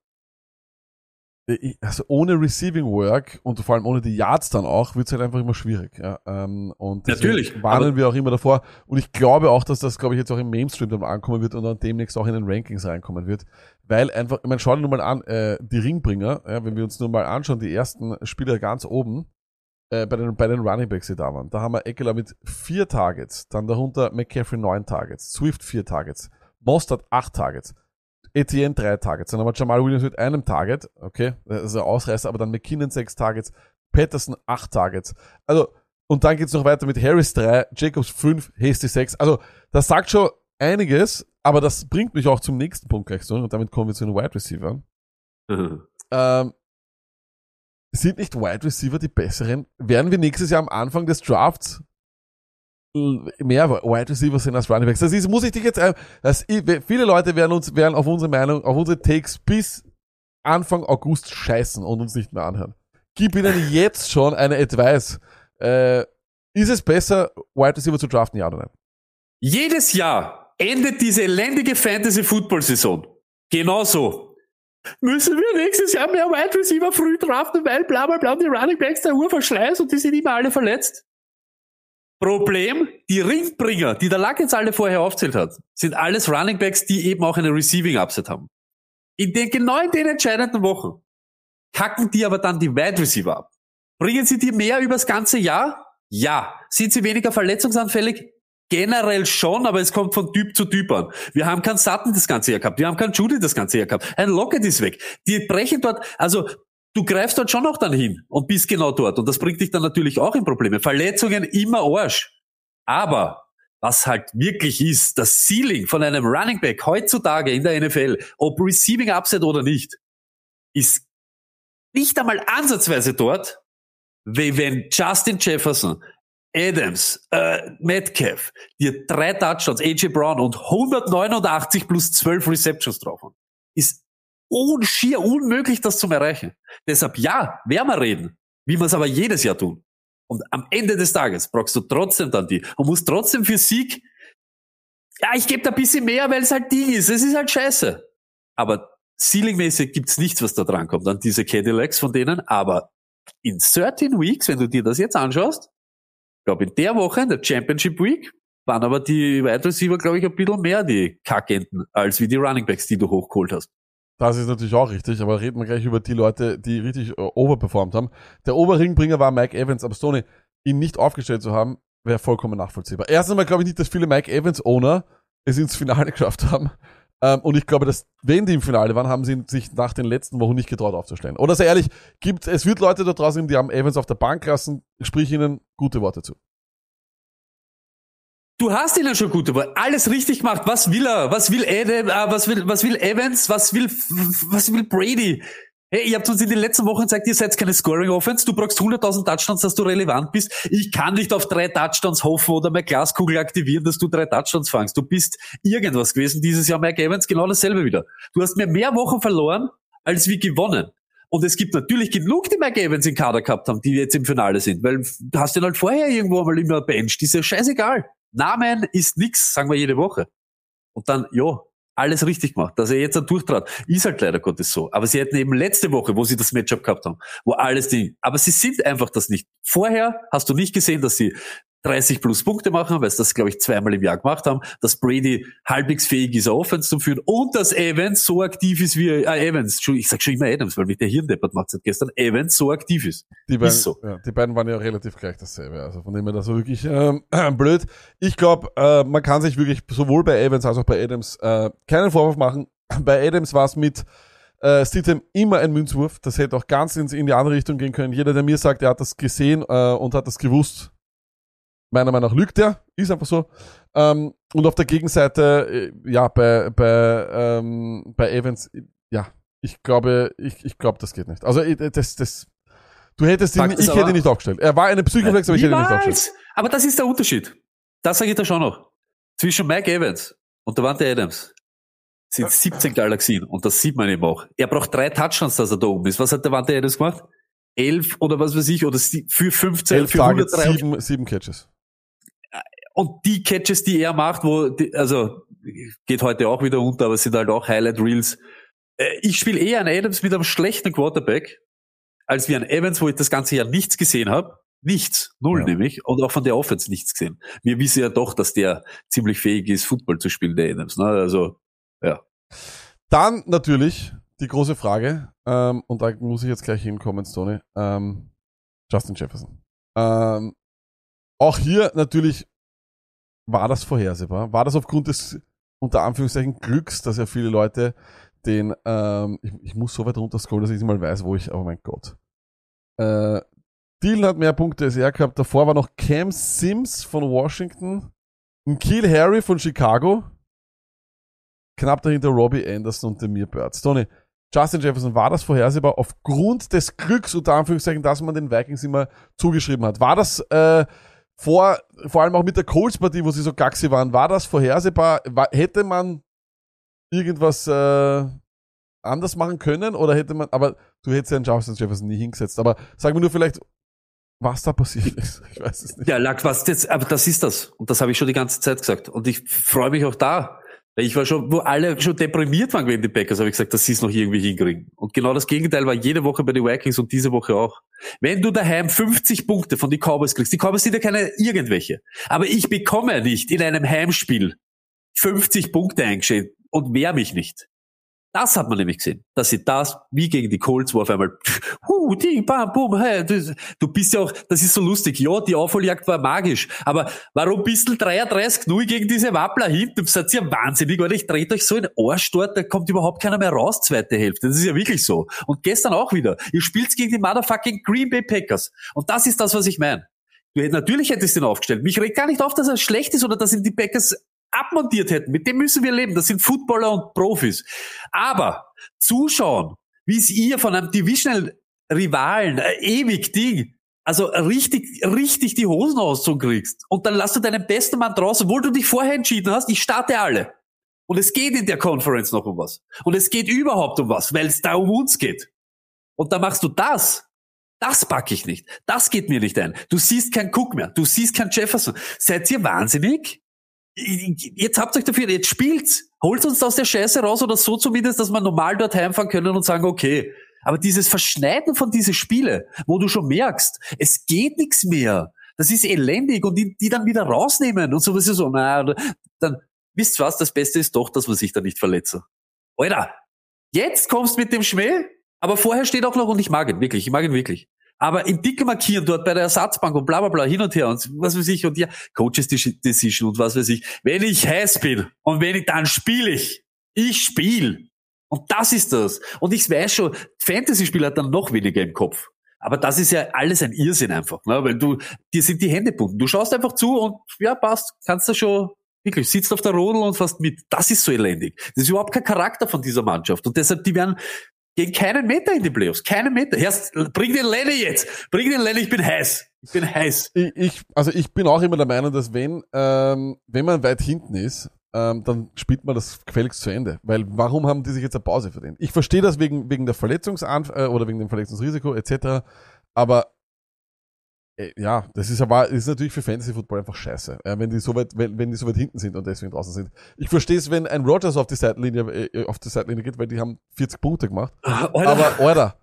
äh, also ohne Receiving Work und vor allem ohne die Yards dann auch, wird es halt einfach immer schwierig. Ja, ähm, und Natürlich, warnen wir auch immer davor. Und ich glaube auch, dass das, glaube ich, jetzt auch im Mainstream dann ankommen wird und dann demnächst auch in den Rankings reinkommen wird. Weil einfach, ich meine, schau dir nur mal an, äh, die Ringbringer, ja, wenn wir uns nur mal anschauen, die ersten Spieler ganz oben, äh, bei den, bei den Running Backs, die da waren. Da haben wir Eckler mit vier Targets, dann darunter McCaffrey neun Targets, Swift vier Targets, Mostert acht Targets, Etienne drei Targets, dann haben wir Jamal Williams mit einem Target, okay, das ist ein Ausreißer, aber dann McKinnon sechs Targets, Patterson acht Targets. Also, und dann geht's noch weiter mit Harris drei, Jacobs fünf, Hasty sechs. Also, das sagt schon einiges, aber das bringt mich auch zum nächsten Punkt gleich so, und damit kommen wir zu den Wide Receivers. Ähm, sind nicht Wide Receiver die besseren? Werden wir nächstes Jahr am Anfang des Drafts mehr Wide Receiver sehen als Running Backs? Das ist, muss ich dich jetzt, ein- das, viele Leute werden uns, werden auf unsere Meinung, auf unsere Takes bis Anfang August scheißen und uns nicht mehr anhören. Gib ihnen jetzt schon eine Advice. Äh, ist es besser, Wide Receiver zu draften, ja oder nein? Jedes Jahr endet diese elendige Fantasy-Football-Saison. Genauso. Müssen wir nächstes Jahr mehr Wide Receiver früh draften, weil bla bla bla die Running Backs der Urverschleiß und die sind immer alle verletzt? Problem, die Ringbringer, die der Lack jetzt alle vorher aufzählt hat, sind alles Running Backs, die eben auch eine Receiving Upset haben. In den, genau in den entscheidenden Wochen kacken die aber dann die Wide Receiver ab. Bringen sie die mehr übers ganze Jahr? Ja. Sind sie weniger verletzungsanfällig? Generell schon, aber es kommt von Typ zu Typ an. Wir haben keinen Sutton das ganze Jahr gehabt, wir haben keinen Judy das ganze Jahr gehabt. Ein Lockett ist weg. Die brechen dort, also du greifst dort schon noch dann hin und bist genau dort. Und das bringt dich dann natürlich auch in Probleme. Verletzungen immer Arsch. Aber was halt wirklich ist, das Ceiling von einem Running Back heutzutage in der NFL, ob Receiving Upside oder nicht, ist nicht einmal ansatzweise dort, wie wenn Justin Jefferson, Adams, äh, Metcalf dir drei Touchdowns, AJ Brown und 189 plus 12 Receptions drauf haben. Ist un schier unmöglich, das zu erreichen. Deshalb ja, werden wir reden, wie wir es aber jedes Jahr tun. Und am Ende des Tages brauchst du trotzdem dann die und musst trotzdem für Sieg, ja, ich gebe da ein bisschen mehr, weil es halt Ding ist. Es ist halt scheiße. Aber ceilingmäßig gibt's nichts, was da dran kommt an diese Cadillacs von denen. Aber in 13 Weeks, wenn du dir das jetzt anschaust, glaube in der Woche, in der Championship Week, waren aber die Wide Receiver, glaube ich, ein bisschen mehr die Kackenten, als wie die Running Backs, die du hochgeholt hast. Das ist natürlich auch richtig, aber reden wir gleich über die Leute, die richtig äh, overperformt haben. Der Oberringbringer war Mike Evans, aber Stoney, ihn nicht aufgestellt zu haben, wäre vollkommen nachvollziehbar. Erstens einmal glaube ich nicht, dass viele Mike Evans-Owner es ins Finale geschafft haben. Ähm, und ich glaube, dass wenn die im Finale waren, haben sie sich nach den letzten Wochen nicht getraut aufzustellen. Oder sehr ehrlich, gibt, es wird Leute da draußen, die haben Evans auf der Bank lassen, sprich ihnen gute Worte zu. Du hast ihnen schon gute Worte. Alles richtig gemacht. Was will er? Was will Adam? Äh, was will, was will Evans? Was will, was will Brady? Hey, ihr habt uns in den letzten Wochen gezeigt, ihr seid keine Scoring Offense. Du brauchst 100.000 Touchdowns, dass du relevant bist. Ich kann nicht auf drei Touchdowns hoffen oder meine Glaskugel aktivieren, dass du drei Touchdowns fangst. Du bist irgendwas gewesen dieses Jahr. Mike Evans genau dasselbe wieder. Du hast mir mehr Wochen verloren, als wie gewonnen. Und es gibt natürlich genug, die Mike Evans in Kader gehabt haben, die jetzt im Finale sind, weil du hast ihn halt vorher irgendwo mal immer bench. ist ja scheißegal. Namen ist nix, sagen wir jede Woche. Und dann, ja, alles richtig gemacht. Dass er jetzt dann durchtrat, ist halt leider Gottes so. Aber sie hätten eben letzte Woche, wo sie das Matchup gehabt haben, wo alles Ding. Aber sie sind einfach das nicht. Vorher hast du nicht gesehen, dass sie 30 plus Punkte machen, weil sie das, glaube ich, zweimal im Jahr gemacht haben, dass Brady halbwegs fähig ist, eine Offense zu führen und dass Evans so aktiv ist wie, äh, Evans, ich sag schon immer Adams, weil mich der Hirndeppert macht seit gestern, Evans so aktiv ist. Die beiden, ist so. ja, die beiden waren ja relativ gleich dasselbe. Also von dem her das war wirklich ähm, blöd. Ich glaube, äh, man kann sich wirklich sowohl bei Evans als auch bei Adams äh, keinen Vorwurf machen. Bei Adams war es mit äh, Stidham immer ein Münzwurf. Das hätte auch ganz ins, in die andere Richtung gehen können. Jeder, der mir sagt, er hat das gesehen äh, und hat das gewusst, meiner Meinung nach lügt er, ist einfach so. Ähm, und auf der Gegenseite, äh, ja, bei, bei, ähm, bei Evans, äh, ja, ich glaube, ich, ich glaube, das geht nicht. Also äh, das, das, du hättest ihn, Fakt ich hätte ihn nicht aufgestellt. Er war eine Psychoflex, aber ich hätte ihn nicht aufgestellt. Aber das ist der Unterschied. Das sage ich da schon noch. Zwischen Mike Evans und der Wante Adams sind 17 Galaxien und das sieht man eben auch. Er braucht drei Touchdowns, dass er da oben ist. Was hat der Wante Adams gemacht? Elf oder was weiß ich, oder für 15, Elf für Targets, 103. sieben, sieben Catches. Und die Catches, die er macht, wo, die, also geht heute auch wieder unter, aber es sind halt auch Highlight Reels. Äh, Ich spiele eher einen Adams mit einem schlechten Quarterback, als wie ein Evans, wo ich das ganze Jahr nichts gesehen habe. Nichts, null Ja. nämlich, und auch von der Offense nichts gesehen. Wir wissen ja doch, dass der ziemlich fähig ist, Football zu spielen, der Adams. Ne? Also, ja. Dann natürlich die große Frage, ähm, und da muss ich jetzt gleich hinkommen, Stoney. Ähm, Justin Jefferson. Ähm, auch hier natürlich war das vorhersehbar. War das aufgrund des unter Anführungszeichen Glücks, dass ja viele Leute den, ähm, ich, ich muss so weit runter scrollen, dass ich nicht mal weiß, wo ich, oh mein Gott. Äh, Dylan hat mehr Punkte als er gehabt. Davor war noch Cam Sims von Washington, ein Kiel Harry von Chicago, knapp dahinter Robbie Anderson und Demir Bird. Tony, Justin Jefferson, war das vorhersehbar aufgrund des Glücks, unter Anführungszeichen, dass man den Vikings immer zugeschrieben hat? War das äh, vor, vor allem auch mit der Colts-Partie, wo sie so gaxi waren, war das vorhersehbar? War, hätte man irgendwas äh, anders machen können oder hätte man, aber du hättest ja einen Justin Jefferson nie hingesetzt, aber sag mir nur vielleicht, was da passiert ist. Ich weiß es nicht. Ja, lag was jetzt, aber das ist das. Und das habe ich schon die ganze Zeit gesagt. Und ich freue mich auch da. Ich war schon, wo alle schon deprimiert waren wegen den Packers, habe ich gesagt, dass sie es noch irgendwie hinkriegen. Und genau das Gegenteil war jede Woche bei den Vikings und diese Woche auch. Wenn du daheim 50 Punkte von den Cowboys kriegst, die Cowboys sind ja keine irgendwelche. Aber ich bekomme nicht in einem Heimspiel 50 Punkte eingeschenkt und wehr mich nicht. Das hat man nämlich gesehen, dass sie das, wie gegen die Colts, wo auf einmal, hu, ding, bam, bum, hey, das, du bist ja auch, das ist so lustig, ja, die Aufholjagd war magisch, aber warum bist du 33 0 gegen diese Wappler hinten? Seid ihr wahnsinnig, oder ich dreht euch so in den Arsch dort, da kommt überhaupt keiner mehr raus, zweite Hälfte, das ist ja wirklich so. Und gestern auch wieder, ihr spielt gegen die motherfucking Green Bay Packers. Und das ist das, was ich meine. Natürlich hättest du ihn aufgestellt. Mich regt gar nicht auf, dass er schlecht ist oder dass ihn die Packers abmontiert hätten. Mit dem müssen wir leben. Das sind Footballer und Profis. Aber zuschauen, wie es ihr von einem Divisional Rivalen, äh, ewig Ding, also richtig, richtig die Hosen auszukriegst. Und dann lass du deinen besten Mann draußen, obwohl du dich vorher entschieden hast, ich starte alle. Und es geht in der Conference noch um was. Und es geht überhaupt um was, weil es da um uns geht. Und da machst du das. Das packe ich nicht. Das geht mir nicht ein. Du siehst keinen Cook mehr. Du siehst keinen Jefferson. Seid ihr wahnsinnig? Jetzt habt euch dafür, jetzt spielt's. Holt uns aus der Scheiße raus oder so zumindest, dass wir normal dort heimfahren können und sagen, okay. Aber dieses Verschneiden von diese Spiele, wo du schon merkst, es geht nichts mehr. Das ist elendig und die, die dann wieder rausnehmen und sowas so, na, dann, wisst was, das Beste ist doch, dass man sich da nicht verletzt. Alter, jetzt kommst mit dem Schmäh, aber vorher steht auch noch, und ich mag ihn wirklich, ich mag ihn wirklich. Aber im Dicke markieren dort bei der Ersatzbank und bla bla bla hin und her und was weiß ich und ja, Coaches Decision und was weiß ich. Wenn ich heiß bin und wenn ich, dann spiele ich. Ich spiele. Und das ist das. Und ich weiß schon, Fantasy-Spiel hat dann noch weniger im Kopf. Aber das ist ja alles ein Irrsinn einfach, ne? weil du, dir sind die Hände bunden. Du schaust einfach zu und ja, passt, kannst du schon wirklich, sitzt auf der Rodel und fast mit. Das ist so elendig. Das ist überhaupt kein Charakter von dieser Mannschaft. Und deshalb, die werden, gehen keinen Meter in die Playoffs. Keinen Meter. Erst, bring den Lenny jetzt. Bring den Lenny, ich bin heiß. Ich bin heiß. Ich, ich, also ich bin auch immer der Meinung, dass wenn, ähm, wenn man weit hinten ist, ähm, dann spielt man das gefälligst zu Ende. Weil warum haben die sich jetzt eine Pause verdient? Ich verstehe das wegen, wegen der Verletzungsanf äh, oder wegen dem Verletzungsrisiko etc. Aber ja, das ist aber ist natürlich für Fantasy Football einfach scheiße, äh, wenn die so weit, wenn, wenn die so weit hinten sind und deswegen draußen sind. Ich verstehe es, wenn ein Rogers auf die Seitenlinie äh, auf die Seitenlinie geht, weil die haben 40 Punkte gemacht. Ah, Aber Alter,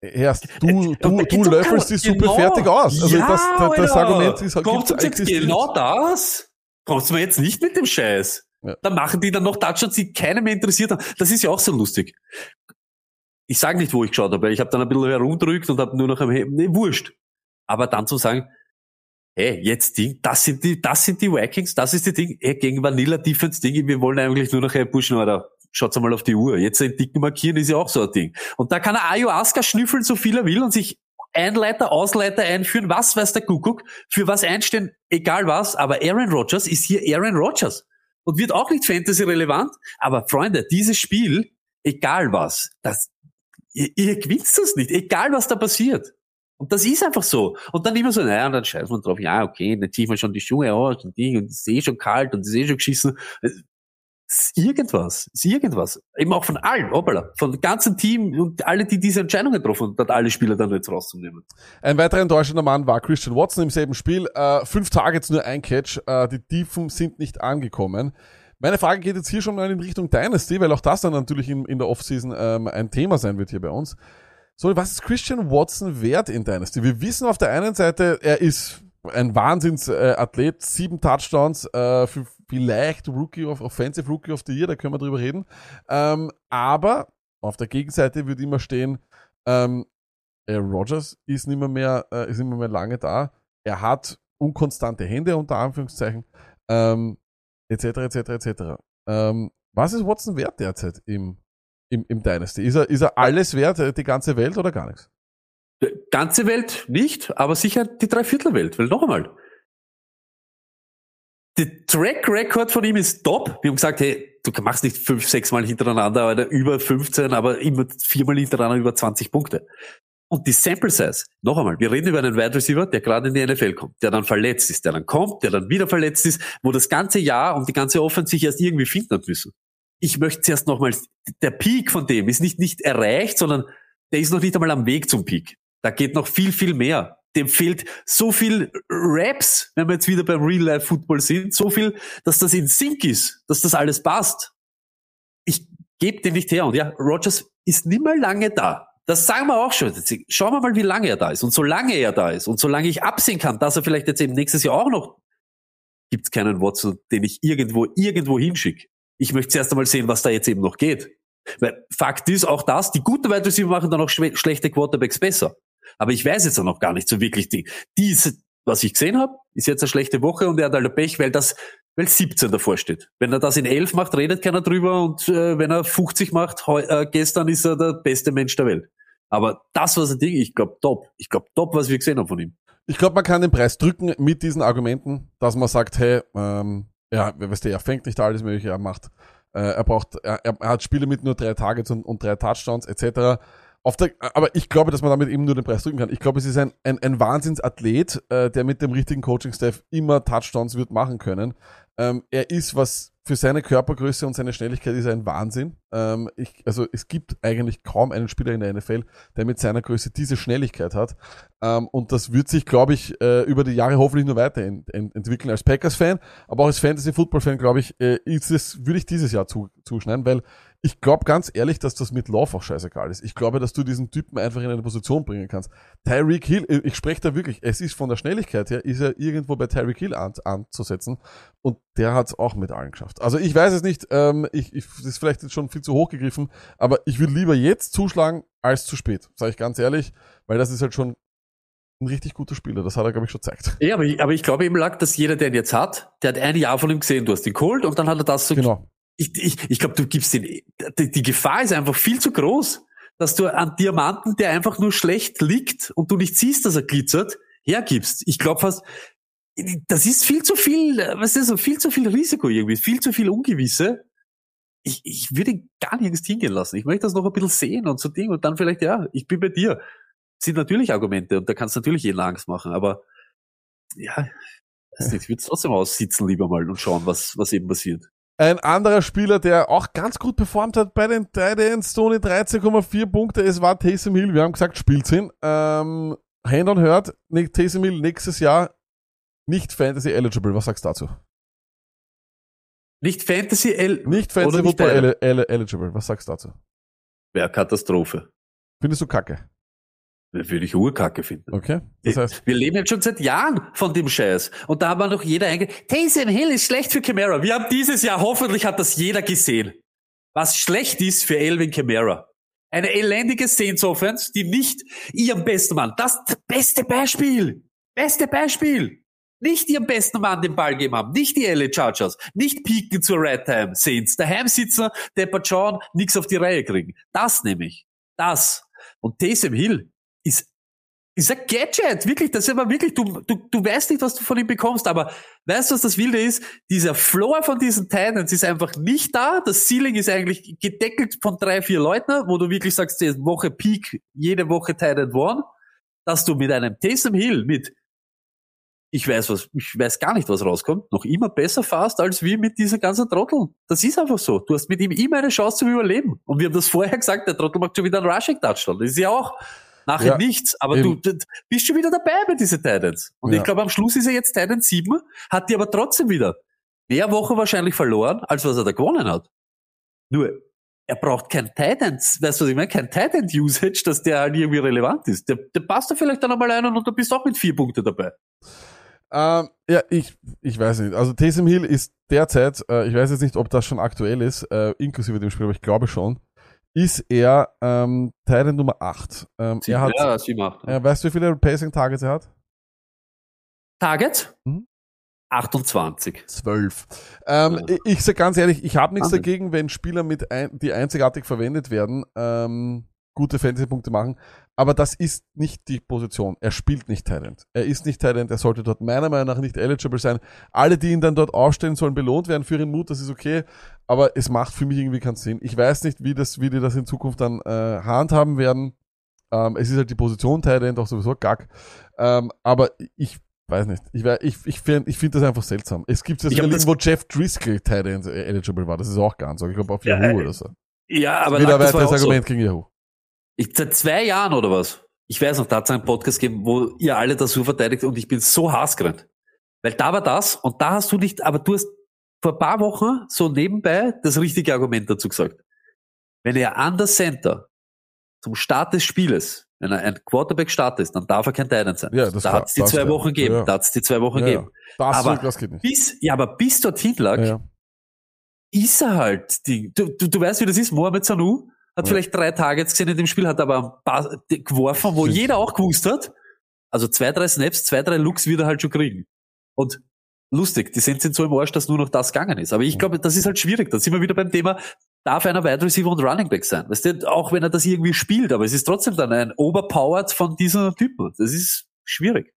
erst du Äh, du du doch löffelst die genau. Suppe fertig aus. Also ja, das, das, das Alter. Argument ist Kommst du gibt's- jetzt genau das? Kommst du mir jetzt nicht mit dem Scheiß? Ja. Dann machen die dann noch Touchdowns, die keiner mehr interessiert haben. Das ist ja auch so lustig. Ich sage nicht, wo ich geschaut habe, weil ich habe dann ein bisschen herumdrückt und habe nur noch am He nee, wurscht. Aber dann zu sagen, hey, jetzt Ding, das sind die, das sind die Vikings, das ist die Ding, hey, gegen Vanilla Defense Ding, wir wollen eigentlich nur noch hey, pushen, oder schaut's mal auf die Uhr. Jetzt den dicken markieren ist ja auch so ein Ding. Und da kann er Ayahuasca schnüffeln, so viel er will und sich Einleiter, Ausleiter einführen, was weiß der Kuckuck, für was einstehen, egal was, aber Aaron Rodgers ist hier Aaron Rodgers und wird auch nicht Fantasy relevant, aber Freunde, dieses Spiel, egal was, das, ihr, ihr gewinnt das nicht, egal was da passiert. Und das ist einfach so. Und dann immer so, naja, und dann scheißen wir drauf, ja, okay, dann ziehen wir schon die Schuhe aus und Ding und ist eh schon kalt und ist eh schon geschissen. Es ist irgendwas, ist irgendwas. Eben auch von allen, hoppala, von dem ganzen Team und alle, die diese Entscheidung getroffen haben, alle Spieler dann jetzt rauszunehmen. Ein weiterer enttäuschender Mann war Christian Watson im selben Spiel. Äh, fünf Targets, nur ein Catch. Äh, die Tiefen sind nicht angekommen. Meine Frage geht jetzt hier schon mal in Richtung Dynasty, weil auch das dann natürlich in, in der Offseason ähm, ein Thema sein wird hier bei uns. So, was ist Christian Watson wert in Dynasty? Wir wissen auf der einen Seite, er ist ein Wahnsinnsathlet, sieben Touchdowns, äh, vielleicht Rookie of Offensive Rookie of the Year, da können wir drüber reden. Ähm, aber auf der Gegenseite wird immer stehen, ähm, Aaron Rodgers ist nicht mehr, mehr, äh, ist nicht mehr, mehr lange da. Er hat unkonstante Hände unter Anführungszeichen, ähm, etc. etc. etc. Ähm, was ist Watson wert derzeit im, im, im Dynasty? Ist er, ist er alles wert, äh, die ganze Welt oder gar nichts? Ganze Welt nicht, aber sicher die Dreiviertelwelt. Weil noch einmal, der Track Record von ihm ist top. Wir haben gesagt, hey, du machst nicht fünf, sechs Mal hintereinander oder über 15, aber immer viermal hintereinander über 20 Punkte. Und die Sample Size, noch einmal, wir reden über einen Wide Receiver, der gerade in die NFL kommt, der dann verletzt ist, der dann kommt, der dann wieder verletzt ist, wo das ganze Jahr und die ganze Offense sich erst irgendwie finden hat müssen. Ich möchte zuerst nochmal, der Peak von dem ist nicht, nicht erreicht, sondern der ist noch nicht einmal am Weg zum Peak. Da geht noch viel, viel mehr. Dem fehlt so viel Raps, wenn wir jetzt wieder beim Real-Life-Football sind, so viel, dass das in Sync ist, dass das alles passt. Ich gebe den nicht her. Und ja, Rogers ist nicht mal lange da. Das sagen wir auch schon. Schauen wir mal, wie lange er da ist. Und solange er da ist und solange ich absehen kann, dass er vielleicht jetzt eben nächstes Jahr auch noch, gibt es keinen Watson, den ich irgendwo, irgendwo hinschicke. Ich möchte zuerst einmal sehen, was da jetzt eben noch geht. Weil Fakt ist auch das, die guten Wide Receiver machen dann auch schlechte Quarterbacks besser. Aber ich weiß jetzt auch noch gar nicht so wirklich die. Diese, was ich gesehen habe, ist jetzt eine schlechte Woche und er hat alle Pech, weil das, weil 17 davor steht. Wenn er das in 11 macht, redet keiner drüber und äh, wenn er 50 macht, heu, äh, gestern ist er der beste Mensch der Welt. Aber das, was er Ding, ich glaube top. Ich glaube top, was wir gesehen haben von ihm. Ich glaube, man kann den Preis drücken mit diesen Argumenten, dass man sagt, hey, ähm, ja, weißt du, er fängt nicht alles mögliche, er macht, äh, er braucht, er, er hat Spiele mit nur drei Targets und, und drei Touchdowns etc. Auf der, aber ich glaube, dass man damit eben nur den Preis drücken kann. Ich glaube, es ist ein, ein, ein Wahnsinnsathlet, äh, der mit dem richtigen Coaching-Staff immer Touchdowns wird machen können. Ähm, er ist, was für seine Körpergröße und seine Schnelligkeit ist er ein Wahnsinn. Ähm, ich, also es gibt eigentlich kaum einen Spieler in der NFL, der mit seiner Größe diese Schnelligkeit hat. Ähm, und das wird sich, glaube ich, äh, über die Jahre hoffentlich nur weiterentwickeln. Als Packers-Fan, aber auch als Fantasy-Football-Fan, glaube ich, äh, ist es, würde ich dieses Jahr zu, zuschneiden, weil ich glaube ganz ehrlich, dass das mit Love auch scheißegal ist. Ich glaube, dass du diesen Typen einfach in eine Position bringen kannst. Tyreek Hill, ich spreche da wirklich, es ist von der Schnelligkeit her, ist er irgendwo bei Tyreek Hill an, anzusetzen. Und der hat es auch mit allen geschafft. Also ich weiß es nicht, ähm, ich, ich, das ist vielleicht jetzt schon viel zu hoch gegriffen, aber ich würde lieber jetzt zuschlagen als zu spät, sage ich ganz ehrlich, weil das ist halt schon ein richtig guter Spieler. Das hat er, glaube ich, schon gezeigt. Ja, aber ich, aber ich glaube eben lag, dass jeder, der ihn jetzt hat, der hat ein Jahr von ihm gesehen. Du hast ihn geholt und dann hat er das so Genau. Ich, ich, ich glaube, du gibst den, die, die Gefahr ist einfach viel zu groß, dass du an Diamanten, der einfach nur schlecht liegt und du nicht siehst, dass er glitzert, hergibst. Ich glaube fast, das ist viel zu viel, was ist so, viel zu viel Risiko irgendwie, viel zu viel Ungewisse. Ich, ich würde gar nirgends hingehen lassen. Ich möchte das noch ein bisschen sehen und so Ding und dann vielleicht, ja, ich bin bei dir. Sind natürlich Argumente und da kannst du natürlich jeden Angst machen, aber ja, ich würde es trotzdem aussitzen lieber mal und schauen, was, was eben passiert. Ein anderer Spieler, der auch ganz gut performt hat bei den Titans, Tony 13,4 Punkte, es war Taysom Hill. Wir haben gesagt, spielt ihn. Ähm, Hand on hört, Nick Taysom Hill nächstes Jahr nicht Fantasy eligible. Was sagst du dazu? Nicht Fantasy L Nicht Fantasy oder nicht Football eli eligible. Was sagst du dazu? wäre Katastrophe. Findest du kacke? Würde ich Urkacke finden. Okay. Das heißt, Wir leben jetzt schon seit Jahren von dem Scheiß. Und da haben wir noch jeder einge... Taysom Hill ist schlecht für Camara. Wir haben dieses Jahr, hoffentlich hat das jeder gesehen, was schlecht ist für Elvin Kamara. Eine elendige Saints Offense, die nicht ihren besten Mann, das beste Beispiel, beste Beispiel, nicht ihren besten Mann den Ball geben haben, nicht die LA Chargers, nicht pieken zur Right Time Saints, daheim sitzen, Deppert John, nix auf die Reihe kriegen. Das nämlich, das. Und Taysom Hill ist ein Gadget, wirklich, das ist aber wirklich, du, du, du weißt nicht, was du von ihm bekommst, aber weißt du, was das Wilde ist? Dieser Floor von diesen Titans ist einfach nicht da, das Ceiling ist eigentlich gedeckelt von drei, vier Leuten, wo du wirklich sagst, die Woche Peak, jede Woche Titan One, dass du mit einem Taysom Hill, mit, ich weiß was, ich weiß gar nicht, was rauskommt, noch immer besser fast, als wie mit dieser ganzen Trottel. Das ist einfach so. Du hast mit ihm immer eine Chance zum Überleben. Und wir haben das vorher gesagt, der Trottel macht schon wieder einen Rushing-Touchdown. Das ist ja auch, Nachher Ja, nichts, aber eben. du, bist schon wieder dabei bei diesen Titans. Und Ja. ich glaube, am Schluss ist er jetzt Titan 7, hat die aber trotzdem wieder mehr Woche wahrscheinlich verloren, als was er da gewonnen hat. Nur, er braucht kein Titans, weißt du, was ich meine? Kein Titan-Usage, dass der halt irgendwie relevant ist. Der, der passt da vielleicht dann einmal ein und du bist auch mit vier Punkten dabei. Ähm, ja, ich, ich weiß nicht. Also Taysom Hill ist derzeit, äh, ich weiß jetzt nicht, ob das schon aktuell ist, äh, inklusive dem Spiel, aber ich glaube schon, ist er ähm, Titan Nummer 8. Ähm, er hat, ja, sie macht. äh, weißt du, wie viele Passing Targets er hat? Target? Mhm. 28. 12. Ähm, ich, ich sag ganz ehrlich, ich habe nichts dagegen, wenn Spieler mit ein, die einzigartig verwendet werden, ähm, gute Fantasy-Punkte machen. Aber das ist nicht die Position. Er spielt nicht Talent. Er ist nicht Talent. Er sollte dort meiner Meinung nach nicht eligible sein. Alle, die ihn dann dort aufstellen, sollen belohnt werden für ihren Mut. Das ist okay. Aber es macht für mich irgendwie keinen Sinn. Ich weiß nicht, wie das, wie die das in Zukunft dann äh, handhaben werden. Ähm, es ist halt die Position Talent auch sowieso gack. Ähm, aber ich weiß nicht. Ich, ich, ich finde ich find das einfach seltsam. Es gibt ja Ich sogar hab das- Ligen, wo Jeff Driscoll End äh, eligible war. Das ist auch ganz so. Ich glaube auf Ja, Yahoo äh, oder so. Ja, aber Wieder ein das war weiteres auch so. Argument gegen Yahoo. Ich, seit zwei Jahren oder was? Ich weiß noch, da hat es einen Podcast gegeben, wo ihr alle das so verteidigt und ich bin so hassgerannt. Weil da war das und da hast du nicht, aber du hast vor ein paar Wochen so nebenbei das richtige Argument dazu gesagt. Wenn er an der Center zum Start des Spieles, wenn er ein Quarterback Start ist, dann darf er kein Titan sein. Ja, das da hat es die das zwei klar. Wochen gegeben. Ja. Da hat es die zwei Wochen Ja, ja. gegeben. Aber-. Bis, ja, aber bis dorthin lag, Ja, ja. ist er halt. Die, du, du, du weißt, wie das ist. Mohamed Sanu hat Ja. vielleicht drei Targets gesehen in dem Spiel, hat aber ein paar geworfen, wo jeder auch gewusst hat. Also zwei, drei Snaps, zwei, drei Looks wird er halt schon kriegen. Und lustig, die sind, sind so im Arsch, dass nur noch das gegangen ist. Aber ich glaube, das ist halt schwierig. Da sind wir wieder beim Thema, darf einer Wide Receiver und Running Back sein? Weißt du, auch wenn er das irgendwie spielt, aber es ist trotzdem dann ein Overpowered von diesem Typen. Das ist schwierig.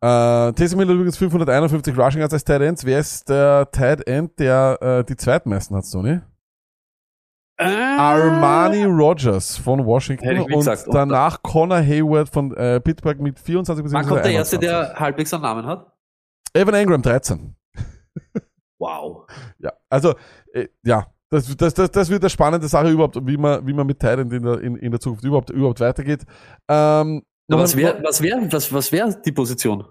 Äh, Taysom hat übrigens 551 Rushing Yards als Tight Ends. Wer ist der Tight End, der äh, die zweitmeisten hat, Tony? Armani Rogers von Washington und gesagt. Und danach Connor Hayward von äh, Pittsburgh mit 24 Wann kommt der erste, 21. der halbwegs einen Namen hat? Evan Engram 13. Wow. Ja, also äh, ja, das, das, das, das wird eine spannende Sache überhaupt, wie man, wie man mit Thailand in der, in, in der Zukunft überhaupt, überhaupt weitergeht. Ähm, Na, was wäre was wär, was, was wär die Position,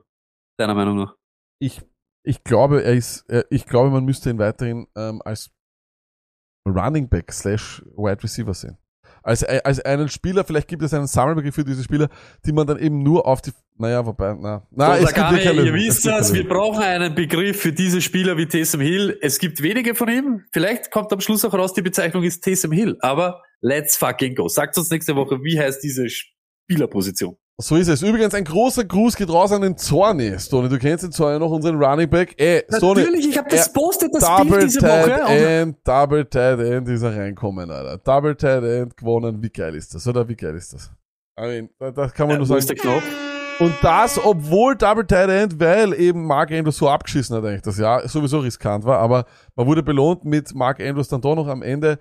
deiner Meinung nach? ich, ich glaube, er ist, er, ich glaube, man müsste ihn weiterhin ähm, als Running Back slash Wide Receiver sehen. Als, als einen Spieler, vielleicht gibt es einen Sammelbegriff für diese Spieler, die man dann eben nur auf die, naja, wobei, na, na, So, es gibt keine ihr wisst das, wir brauchen einen Begriff für diese Spieler wie Taysom Hill. Es gibt wenige von ihm. Vielleicht kommt am Schluss auch raus, die Bezeichnung ist Taysom Hill. Aber let's fucking go. Sagt uns nächste Woche, wie heißt diese Spielerposition? So ist es. Übrigens, ein großer Gruß geht raus an den Zorni. Stoney, du kennst den Zorni noch, unseren Running Back. Ey, Stoney, Natürlich, ich habe das postet, das Bild Double diese Tight Woche. End, Double Tight End ist er reinkommen, Alter. Double Tight End gewonnen. Wie geil ist das, oder? Wie geil ist das? I mean, da, da kann man Wo nur ist der sagen. Knopf? Und das, obwohl Double Tight End, weil eben Mark Andrews so abgeschissen hat eigentlich das Jahr, sowieso riskant war, aber man wurde belohnt mit Mark Andrews dann doch noch am Ende.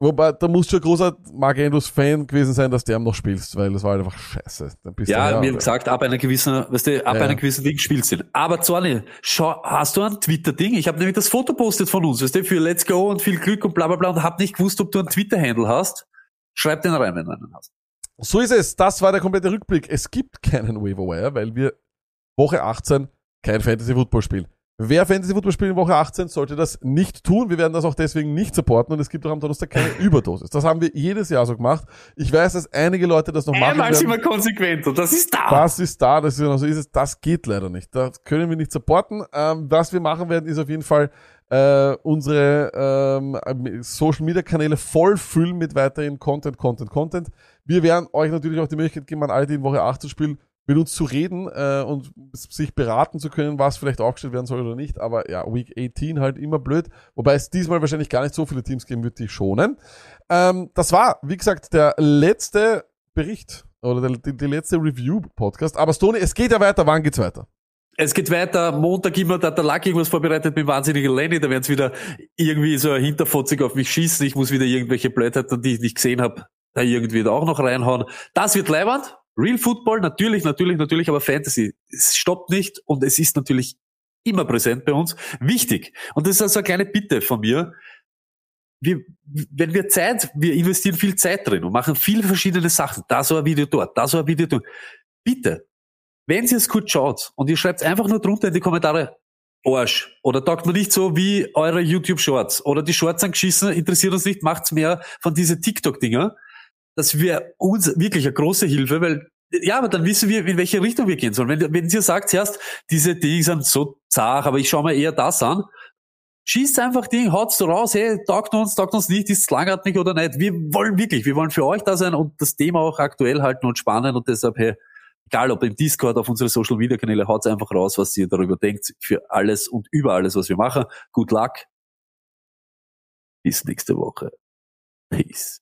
Wobei, da muss schon ein großer Mark Andrews Fan gewesen sein, dass der noch spielst, weil das war halt einfach scheiße. Du Ja, wie und- gesagt, ab einer gewissen, weißt du, ab Ja. einer gewissen Ding spielst du ihn. Aber Zorni, schau, hast du ein Twitter-Ding? Ich habe nämlich das Foto postet von uns, weißt du, für Let's Go und viel Glück und bla bla bla und hab nicht gewusst, ob du einen Twitter-Handle hast. Schreib den rein, wenn du einen hast. So ist es. Das war der komplette Rückblick. Es gibt keinen Waiver Wire, weil wir Woche 18 kein Fantasy Football spielen. Wer Fantasy Football spielt in Woche 18, sollte das nicht tun. Wir werden das auch deswegen nicht supporten und es gibt auch am Donnerstag keine Überdosis. Das haben wir jedes Jahr so gemacht. Ich weiß, dass einige Leute das noch machen Einmal sind wir konsequent und das ist da. Das ist da, das ist genau so ist es. Das geht leider nicht. Das können wir nicht supporten. Ähm, was wir machen werden, ist auf jeden Fall äh, unsere ähm, Social Media Kanäle voll füllen mit weiterhin Content, Content, Content. Wir werden euch natürlich auch die Möglichkeit geben, an alle, die in Woche 8 zu spielen, mit uns zu reden äh, und sich beraten zu können, was vielleicht aufgestellt werden soll oder nicht. Aber ja, Week 18 halt immer blöd. Wobei es diesmal wahrscheinlich gar nicht so viele Teams geben wird, die schonen. Ähm, das war, wie gesagt, der letzte Bericht oder der, die, letzte Review-Podcast. Aber Stoney, es geht ja weiter. Wann geht's weiter? Es geht weiter. Montag immer, da hat der Luck irgendwas vorbereitet mit dem wahnsinnigen Lenny. Da werden sie wieder irgendwie so hinterfotzig auf mich schießen. Ich muss wieder irgendwelche Blödheiten, die ich nicht gesehen habe, da irgendwie da auch noch reinhauen. Das wird leiwand. Real Football, natürlich, natürlich, natürlich, aber Fantasy, es stoppt nicht und es ist natürlich immer präsent bei uns. Wichtig. Und das ist also eine kleine Bitte von mir. Wir, wenn wir Zeit, wir investieren viel Zeit drin und machen viele verschiedene Sachen. Da so ein Video dort, da so ein Video dort. Bitte, wenn ihr es gut schaut und ihr schreibt einfach nur drunter in die Kommentare, Arsch. Oder taugt man nicht so wie eure YouTube-Shorts. Oder die Shorts sind geschissen, interessiert uns nicht, macht's mehr von diese TikTok-Dinger. Das wäre uns wirklich eine große Hilfe, weil, ja, aber dann wissen wir, in welche Richtung wir gehen sollen. Wenn, wenn ihr sagt, erst, diese Dinge sind so zart, aber ich schaue mir eher das an, schießt einfach Ding, haut's so raus, hey, taugt uns, taugt uns nicht, ist es langatmig oder nicht. Wir wollen wirklich, wir wollen für euch da sein und das Thema auch aktuell halten und spannend und deshalb, hey, egal ob im Discord, auf unsere Social Media Kanäle, haut's einfach raus, was ihr darüber denkt, für alles und über alles, was wir machen. Good luck. Bis nächste Woche. Peace.